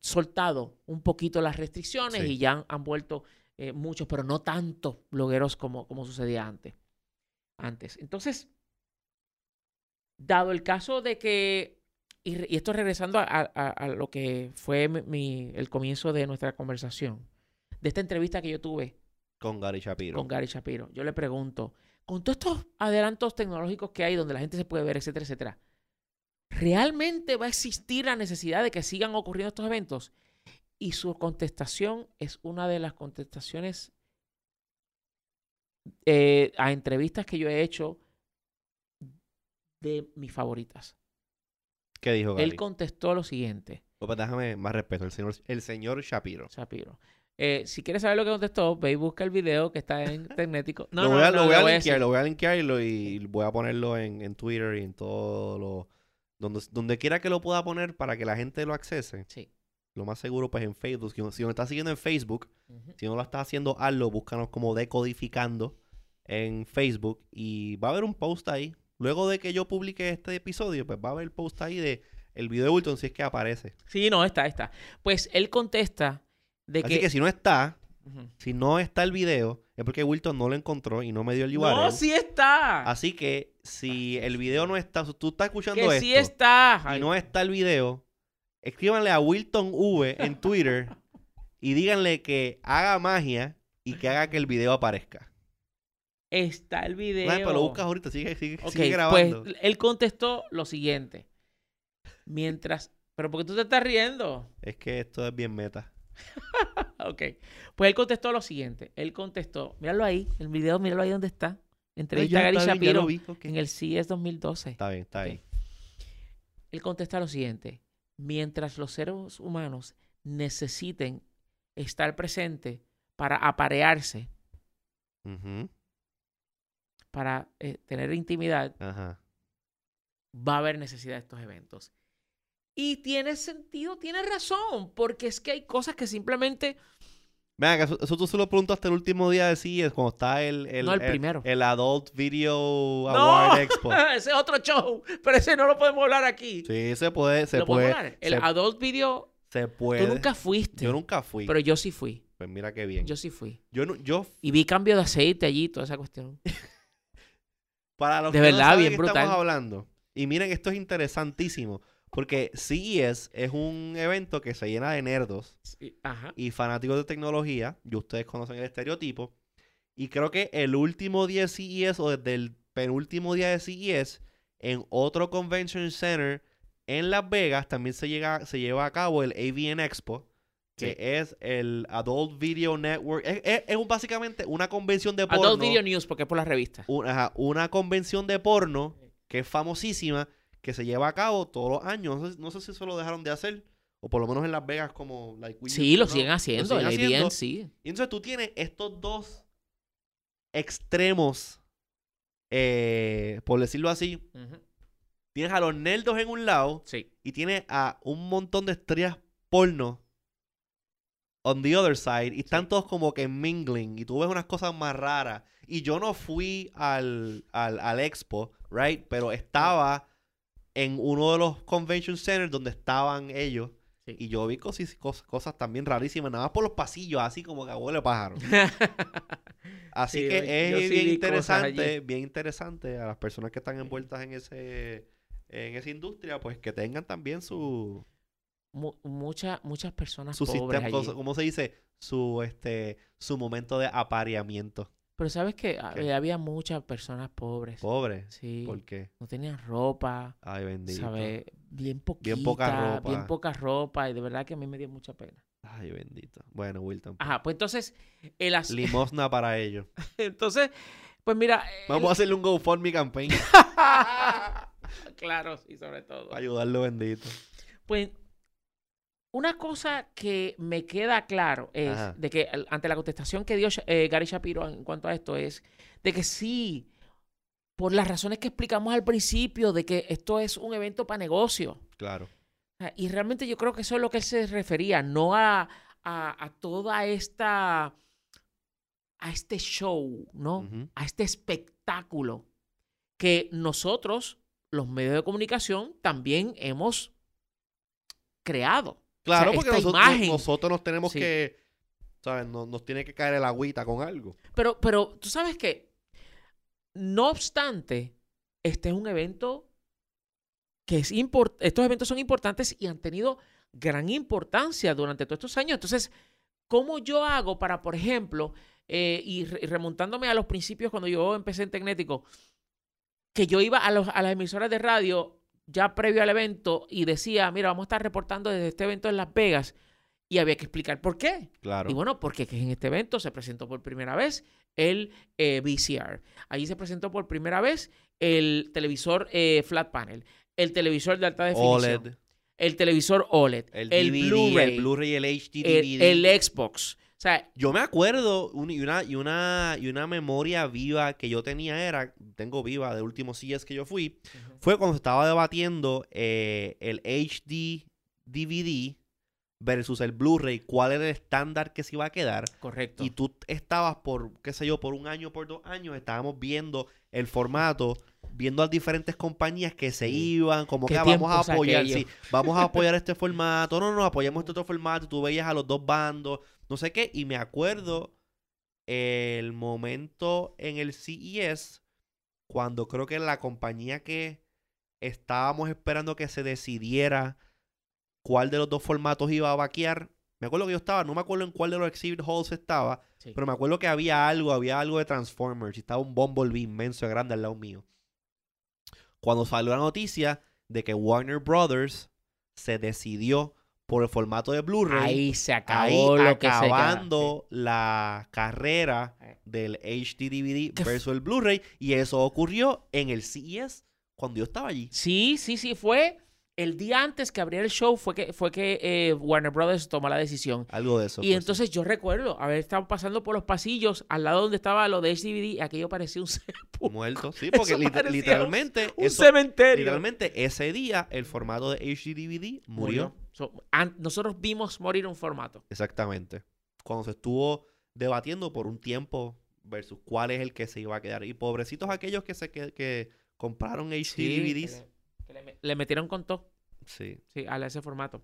soltado un poquito las restricciones Sí. y ya han, han vuelto eh, muchos, pero no tantos blogueros como, como sucedía antes. Antes. Entonces, dado el caso de que, y, esto regresando a, a- a lo que fue mi- el comienzo de nuestra conversación, de esta entrevista que yo tuve Con Gary Shapiro. con Gary Shapiro, yo le pregunto, con todos estos adelantos tecnológicos que hay donde la gente se puede ver, etcétera, etcétera, ¿realmente va a existir la necesidad de que sigan ocurriendo estos eventos? Y su contestación es una de las contestaciones eh, a entrevistas que yo he hecho de mis favoritas. ¿Qué dijo? Él contestó lo siguiente, pues déjame más respeto. El señor, el señor Shapiro. Shapiro. Eh, si quieres saber lo que contestó, ve y busca el video que está en Tecnético. No, lo voy a, no, lo voy a linkear, lo voy a linkear y, voy a ponerlo en, en Twitter y en todo lo... Donde, donde quiera que lo pueda poner para que la gente lo accese. Sí. Lo más seguro pues en Facebook. Si, si nos estás siguiendo en Facebook, si no lo estás haciendo, hazlo. Búscanos como Decodificando en Facebook y va a haber un post ahí. Luego de que yo publique este episodio, pues va a haber el post ahí de el video de Wilton si es que aparece. Sí, no, está, está. Pues él contesta de Así que... que si no está, Si no está el video, es porque Wilton no lo encontró y no me dio el URL. No, sí está. Así que si el video no está, si tú estás escuchando que esto sí está. y Ay, no está el video, escríbanle a Wilton V en Twitter y díganle que haga magia y que haga que el video aparezca. Está el video. Ay, pero lo buscas ahorita, sigue, sigue, Ok, sigue pues grabando. él contestó lo siguiente. Mientras... ¿Pero por qué tú te estás riendo? Es que esto es bien meta. Ok. Pues él contestó lo siguiente. Él contestó, míralo ahí, el video, míralo ahí donde está. Entrevista a Gary bien, Shapiro vi, en el CES 2012. Está bien, está Ok. ahí. Él contesta lo siguiente. Mientras los seres humanos necesiten estar presentes para aparearse, para eh, tener intimidad, Ajá. va a haber necesidad de estos eventos. Y tiene sentido, tiene razón, porque es que hay cosas que simplemente... Venga, eso, eso tú se lo preguntaste el último día de CES, cuando está el, el, no el, primero. el Adult Video ¡No! Award Expo. ese es otro show, pero ese no lo podemos hablar aquí. Sí, se puede, se ¿Lo podemos puede, hablar? El se, Adult Video, se puede. tú nunca fuiste, Yo nunca fui. pero yo sí fui. Pues mira qué bien. Yo sí fui. Yo, no- yo Y vi cambio de aceite allí, toda esa cuestión. Para los De que verdad, no saben bien qué brutal. estamos hablando. Y miren, esto es interesantísimo. Porque CES es un evento que se llena de nerdos Sí, Ajá. y fanáticos de tecnología. Y ustedes conocen el estereotipo. Y creo que el último día de CES o desde el penúltimo día de CES en otro convention center en Las Vegas también se, llega, se lleva a cabo el AVN Expo. Que Sí. es el Adult Video Network. Es, es- es un- básicamente una convención de porno. Adult Video News, porque es por la revista. un- ajá, una convención de porno que es famosísima, que se lleva a cabo todos los años. No sé, no sé si eso lo dejaron de hacer, o por lo menos en Las Vegas, como. Like, Sí, lo siguen haciendo. siguen el haciendo. AVN, sí. Y entonces tú tienes estos dos extremos, eh, por decirlo así. Tienes a los nerdos en un lado Sí. y tienes a un montón de estrellas porno on the other side y están todos como que mingling y tú ves unas cosas más raras y yo no fui al, al, al expo, right? Pero estaba en uno de los convention centers donde estaban ellos Sí. y yo vi cosas, cosas, cosas también rarísimas, nada más por los pasillos, así como que huele pájaro. Así Sí, que yo- es yo bien interesante, bien interesante a las personas que están envueltas en ese en esa industria, pues que tengan también su Mu- mucha- muchas personas su pobres sistema, allí. ¿cómo se dice? Su este su momento de apareamiento. Pero sabes que ¿Qué? había muchas personas pobres. Pobre. Sí. ¿Por qué? No tenían ropa. Ay, bendito. ¿Sabes? Bien poquita. Bien poca ropa. Bien poca ropa. Y de verdad que a mí me dio mucha pena. Ay, bendito. Bueno, Wilton. Ajá, pues entonces, el as- Limosna para ellos. entonces, pues mira. Vamos a hacerle un GoFundMe campaign claro, sí, sobre todo. ayudarlo, bendito. Pues una cosa que me queda claro es Ajá. de que ante la contestación que dio eh, Gary Shapiro en cuanto a esto es de que sí, por las razones que explicamos al principio, de que esto es un evento para negocio. Claro. Y realmente yo creo que eso es lo que él se refería, no a, a, a toda esta, a este show, ¿no? A este espectáculo que nosotros, los medios de comunicación, también hemos creado. Claro, sea, porque nosotros, imagen- nosotros nos tenemos Sí. que, ¿sabes? Nos, nos tiene que caer el agüita con algo. Pero, pero tú sabes que, no obstante, este es un evento que es import estos eventos son importantes y han tenido gran importancia durante todos estos años. Entonces, ¿cómo yo hago para, por ejemplo, eh, y remontándome a los principios cuando yo empecé en Tecnético, que yo iba a, los- a las emisoras de radio ya previo al evento y decía, mira, vamos a estar reportando desde este evento en Las Vegas y había que explicar por qué. Claro. Y bueno, porque que en este evento se presentó por primera vez el eh, VCR. Allí se presentó por primera vez el televisor eh, flat panel, el televisor de alta definición, OLED, el televisor OLED, el, Blu-ray, el Blu-ray el HD el, DVD. el Xbox. O sea, Yo me acuerdo un- y, una, y, una, y una memoria viva que yo tenía era, tengo viva de últimos CES que yo fui, fue cuando se estaba debatiendo eh, el HD DVD versus el Blu-ray, cuál era el estándar que se iba a quedar. correcto. Y tú estabas por, qué sé yo, por un año, por dos años, estábamos viendo el formato, viendo a diferentes compañías que se iban, como ¿Qué que ah, vamos a apoyar, sí, vamos a apoyar este formato, no, no, apoyamos este otro formato, tú veías a los dos bandos, no sé qué, y me acuerdo el momento en el CES, cuando creo que la compañía que estábamos esperando que se decidiera cuál de los dos formatos iba a vaquear. Me acuerdo que yo estaba, no me acuerdo en cuál de los exhibit halls estaba, Sí. pero me acuerdo que había algo, había algo de Transformers y estaba un Bumblebee inmenso grande al lado mío. Cuando salió la noticia de que Warner Brothers se decidió por el formato de Blu-ray, Ahí se ahí acabó lo que se acabando la carrera Eh. del HD DVD ¿Qué f- versus el Blu-ray y eso ocurrió en el CES cuando yo estaba allí. Sí, sí, sí, fue el día antes que abriera el show fue que fue que eh, Warner Brothers tomó la decisión. Algo de eso. Y sí. entonces yo recuerdo haber estado pasando por los pasillos al lado donde estaba lo de HDVD y aquello parecía un, sepulcro, muerto, sí, porque lit- literalmente un eso- cementerio. Literalmente ese día el formato de HD DVD murió. So, an- nosotros vimos morir un formato. Exactamente. Cuando se estuvo debatiendo por un tiempo versus cuál es el que se iba a quedar. Y pobrecitos aquellos que se que, que compraron HD que DVDs. Le, metieron con todo. Sí. Sí, a ese formato.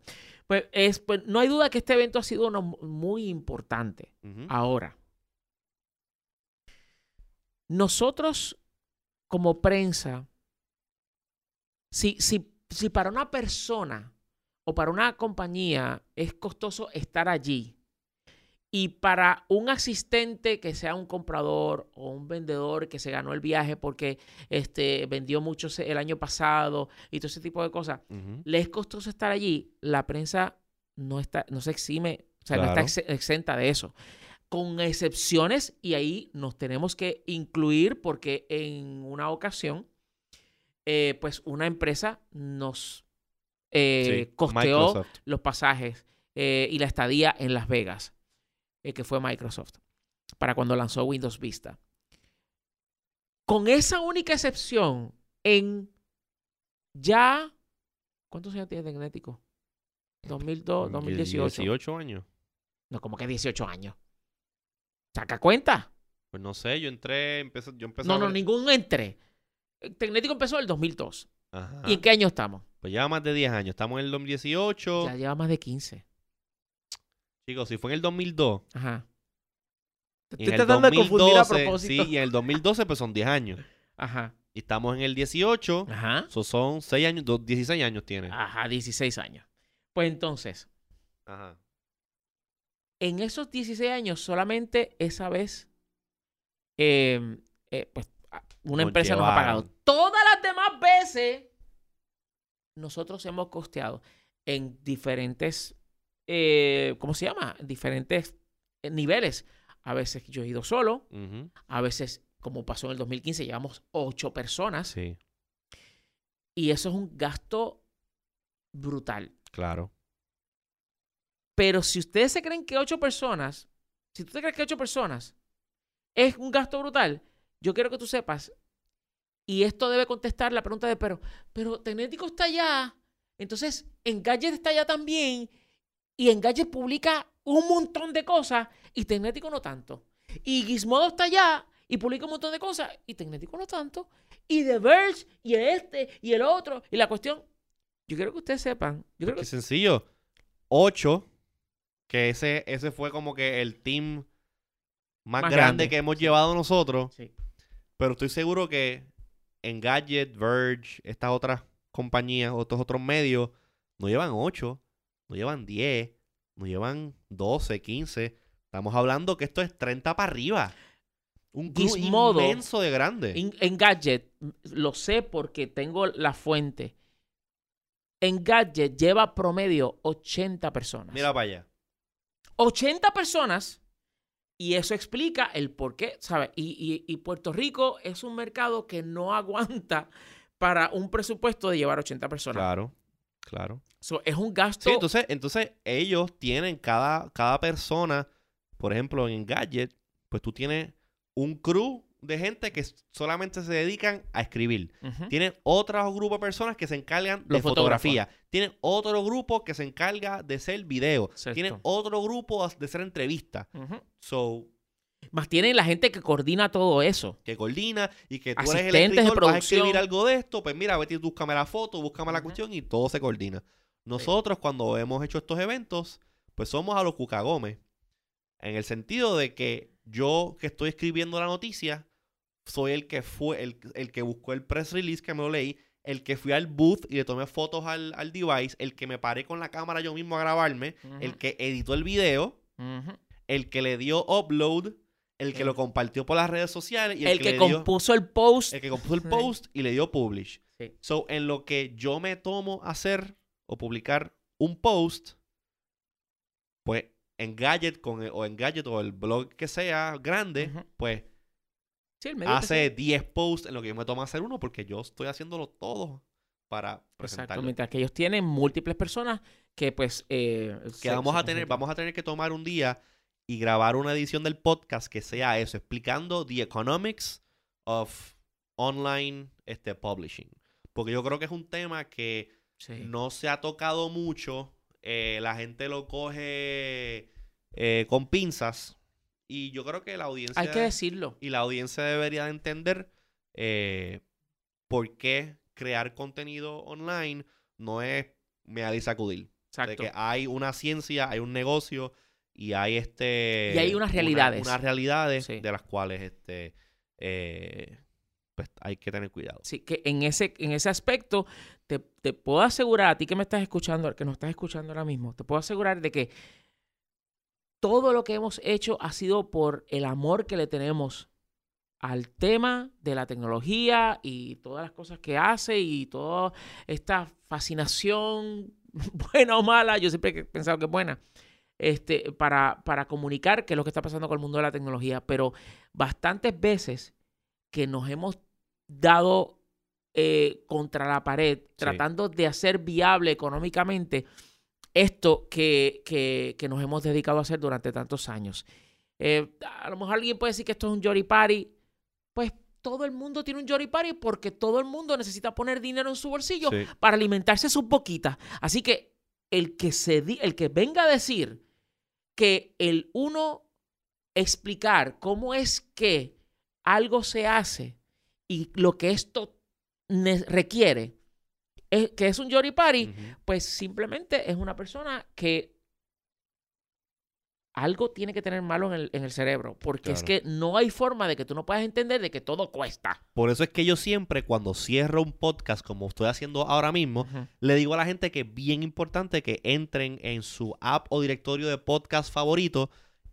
Pues, es, pues no hay duda que este evento ha sido uno mu- muy importante. Ahora, nosotros como prensa, si, si, si para una persona o para una compañía es costoso estar allí y para un asistente que sea un comprador o un vendedor que se ganó el viaje porque este, vendió mucho el año pasado y todo ese tipo de cosas, Ujú. le es costoso estar allí, la prensa no, está, no se exime, o sea, no está ex- exenta de eso. Con excepciones, y ahí nos tenemos que incluir porque en una ocasión, eh, pues una empresa nos eh, Sí, costeó Microsoft. los pasajes eh, y la estadía en Las Vegas, eh, que fue Microsoft, para cuando lanzó Windows Vista. Con esa única excepción, en ya... ¿Cuántos años tiene Tecnético? 2002, 2018. 18 años. No, como que 18 años. ¿Saca cuenta? Pues no sé, yo entré, empecé, yo empecé No, a no, ningún entre. Tecnético empezó en el 2002. Ajá. ¿Y en qué año estamos? Pues lleva más de 10 años. Estamos en el 2018. Ya lleva más de 15. Chicos, si fue en el 2002. Ajá. Te estoy tratando de confundir a 2012, propósito. Sí, y en el 2012 pues son 10 años. Ajá. Y estamos en el 18. Ajá. So son 6 años, do- 16 años tiene. Ajá, 16 años. Pues entonces, Ajá. en esos 16 años, solamente esa vez, eh, eh, pues a- una Nos empresa nos ha pagado. llevaron. Todas las demás veces, nosotros hemos costeado en diferentes, eh, ¿cómo se llama? En diferentes eh, niveles. A veces yo he ido solo, a veces, como pasó en el 2015, llevamos ocho personas. Sí, Y eso es un gasto brutal. claro. Pero si ustedes se creen que ocho personas, si tú te crees que ocho personas es un gasto brutal, yo quiero que tú sepas, y esto debe contestar la pregunta de, pero, pero Tecnético está allá, entonces Engadget está allá también, y Engadget publica un montón de cosas, y Tecnético no tanto. Y Gizmodo está allá, y publica un montón de cosas, y Tecnético no tanto. Y The Verge, y este, y el otro, y la cuestión, yo quiero que ustedes sepan, yo creo que sencillo. 8. Que ese, ese fue como que el team más, Más grande, grande, que hemos sí. llevado nosotros. Sí. Pero estoy seguro que en Gadget, Verge, estas otras compañías, otros otros medios, no llevan 8, no llevan 10, no llevan 12, 15. Estamos hablando que esto es 30 para arriba. Un club Gizmodo, inmenso de grande. En, en Gadget, lo sé porque tengo la fuente. En Gadget lleva promedio 80 personas. Mira para allá. 80 personas. Y eso explica el por qué, ¿sabes? Y, y- y Puerto Rico es un mercado que no aguanta para un presupuesto de llevar 80 personas. Claro, claro. So, es un gasto. Sí, entonces, entonces ellos tienen cada, cada persona por ejemplo, en Gadget, pues tú tienes un crew de gente que solamente se dedican a escribir. Tienen otro grupo de personas que se encargan de fotografía. Tienen otro grupo que se encarga de hacer video. Tienen otro grupo de hacer entrevistas. So, Más tienen la gente que coordina todo eso. que coordina y que tú eres el Asistentes de escritor, vas a escribir producción. algo de esto, pues mira, vete y búscame la foto, búscame la cuestión y todo se coordina. Nosotros cuando hemos hecho estos eventos, pues somos a los cucagómez. En el sentido de que yo que estoy escribiendo la noticia, soy el que fue, el, el que buscó el press release que me lo leí, el que fui al booth y le tomé fotos al, al device, el que me paré con la cámara yo mismo a grabarme, el que editó el video, el que le dio upload, el que El- lo compartió por las redes sociales y el, El, que, que, le dio- compuso el post. el que compuso el post y le dio publish. Sí. So, en lo que yo me tomo hacer o publicar un post, pues en Gadget con el- o en Gadget o el blog que sea grande, pues Sí, hace 10 posts en lo que yo me tomo hacer uno porque yo estoy haciéndolo todo para Exacto, presentarlo. mientras que ellos tienen múltiples personas que pues... eh, Que vamos a tener, vamos a tener que tomar un día y grabar una edición del podcast que sea eso, explicando the economics of online este, publishing. Porque yo creo que es un tema que Sí. no se ha tocado mucho. eh, la gente lo coge eh, con pinzas. Y yo creo que la audiencia. Hay que decirlo. Y la audiencia debería de entender eh, por qué crear contenido online no es mear y sacudir. De Exacto. que hay una ciencia, hay un negocio y hay este. Y hay unas una- realidades. unas realidades Sí. de las cuales este. eh, pues hay que tener cuidado. Sí, que en ese, en ese aspecto te, te puedo asegurar, a ti que me estás escuchando, que nos estás escuchando ahora mismo, te puedo asegurar de que todo lo que hemos hecho ha sido por el amor que le tenemos al tema de la tecnología y todas las cosas que hace y toda esta fascinación, buena o mala, yo siempre he pensado que es buena, este, para, para comunicar qué es lo que está pasando con el mundo de la tecnología. Pero bastantes veces que nos hemos dado eh, contra la pared, tratando de hacer viable económicamente esto que, que- que nos hemos dedicado a hacer durante tantos años. Eh, a lo mejor alguien puede decir que esto es un Jory Party. Pues todo el mundo tiene un Jory Party porque todo el mundo necesita poner dinero en su bolsillo Sí. para alimentarse sus boquitas. Así que el que, se di- el que venga a decir que el uno explicar cómo es que algo se hace y lo que esto requiere, es, que es un Jory Party, pues simplemente es una persona que algo tiene que tener malo en el, en el cerebro, porque es que no hay forma de que tú no puedas entender de que todo cuesta. Por eso es que yo siempre, cuando cierro un podcast, como estoy haciendo ahora mismo, le digo a la gente que es bien importante que entren en su app o directorio de podcast favorito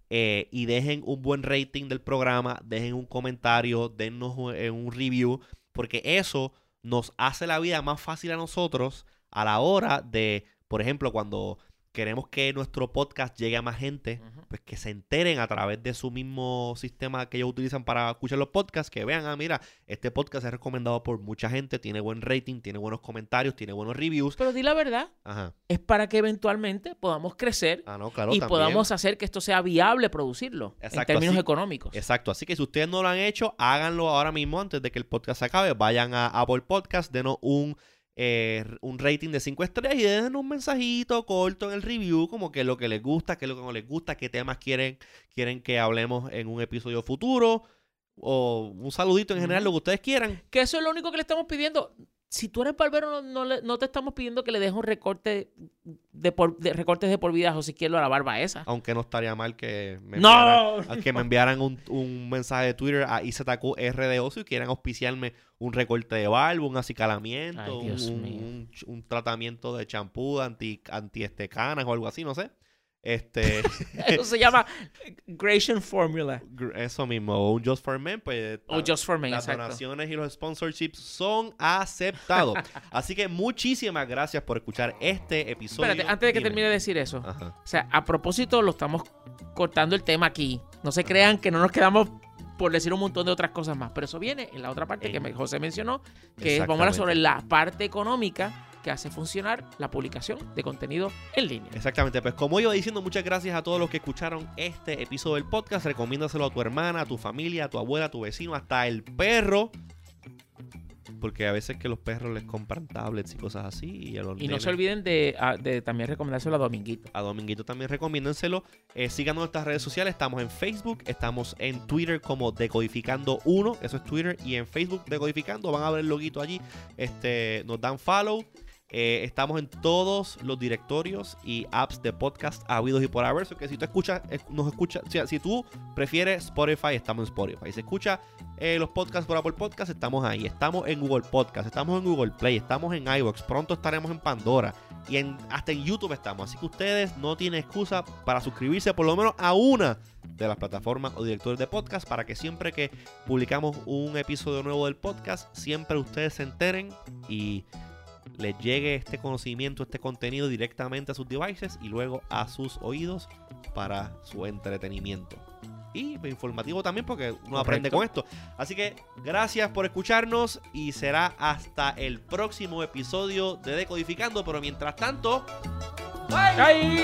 eh, y dejen un buen rating del programa, dejen un comentario, dennos un, eh, un review, porque eso nos hace la vida más fácil a nosotros a la hora de, por ejemplo, cuando queremos que nuestro podcast llegue a más gente, pues que se enteren a través de su mismo sistema que ellos utilizan para escuchar los podcasts, que vean, ah, mira, este podcast es recomendado por mucha gente, tiene buen rating, tiene buenos comentarios, tiene buenos reviews. Pero di la verdad, Ajá. es para que eventualmente podamos crecer Ah, no, claro, y también. podamos hacer que esto sea viable producirlo en términos así- económicos. Exacto, así que si ustedes no lo han hecho, háganlo ahora mismo antes de que el podcast se acabe. Vayan a Apple Podcast, denos un, eh, un rating de 5 estrellas y denos un mensajito corto en el review, como que lo que les gusta, qué es lo que no les gusta, qué temas quieren, quieren que hablemos en un episodio futuro, o un saludito en general, lo que ustedes quieran. Que eso es lo único que le estamos pidiendo. Si tú eres barbero, no, no, le- no te estamos pidiendo que le dejes un recorte de, por, de recortes de por vida o si quieres a la barba esa. Aunque no estaría mal que me enviaran, ¡No! a que me enviaran un, un mensaje de Twitter a IZQRDO si quieren auspiciarme un recorte de barba, un acicalamiento, Ay, un, un tratamiento de champú anti, anti este, canas o algo así, no sé. Este, Eso se llama Gration Formula. eso mismo, o un Just for Men, pues O la- Just for Men, las exacto. donaciones y los sponsorships son aceptados. Así que muchísimas gracias por escuchar este episodio. Espérate, antes de que Dime. termine de decir eso. Ajá. O sea, a propósito, lo estamos cortando el tema aquí. No se crean que no nos quedamos por decir un montón de otras cosas más. Pero eso viene en la otra parte que En- José mencionó, que es, vamos a hablar sobre la parte económica que hace funcionar la publicación de contenido en línea. Exactamente, pues como iba diciendo, muchas gracias a todos los que escucharon este episodio del podcast. Recomiéndaselo a tu hermana, a tu familia, a tu abuela, a tu vecino, hasta el perro. Porque a veces que los perros les compran tablets y cosas así. Y, a los Y no nenes- se olviden de, ah, de también recomendárselo a Dominguito. A Dominguito también recomiéndenselo. Eh, síganos en nuestras redes sociales. Estamos en Facebook, estamos en Twitter como Decodificando1. Eso es Twitter. Y en Facebook Decodificando. Van a ver el loguito allí. Este, nos dan follow. Eh, estamos en todos los directorios y apps de podcast habidos y por haber. So que si tú escuchas, nos escuchas, o sea, si tú prefieres Spotify, estamos en Spotify. Si escucha eh, los podcasts por Apple Podcast, estamos ahí. Estamos en Google Podcast, estamos en Google Play, estamos en iVoox. Pronto estaremos en Pandora. Y hasta en YouTube estamos. Así que ustedes no tienen excusa para suscribirse por lo menos a una de las plataformas o directores de podcast para que siempre que publicamos un episodio nuevo del podcast, siempre ustedes se enteren y les llegue este conocimiento, este contenido directamente a sus devices y luego a sus oídos para su entretenimiento. Y informativo también porque uno aprende con esto. Así que gracias por escucharnos y será hasta el próximo episodio de Decodificando. Pero mientras tanto, ¡Bye!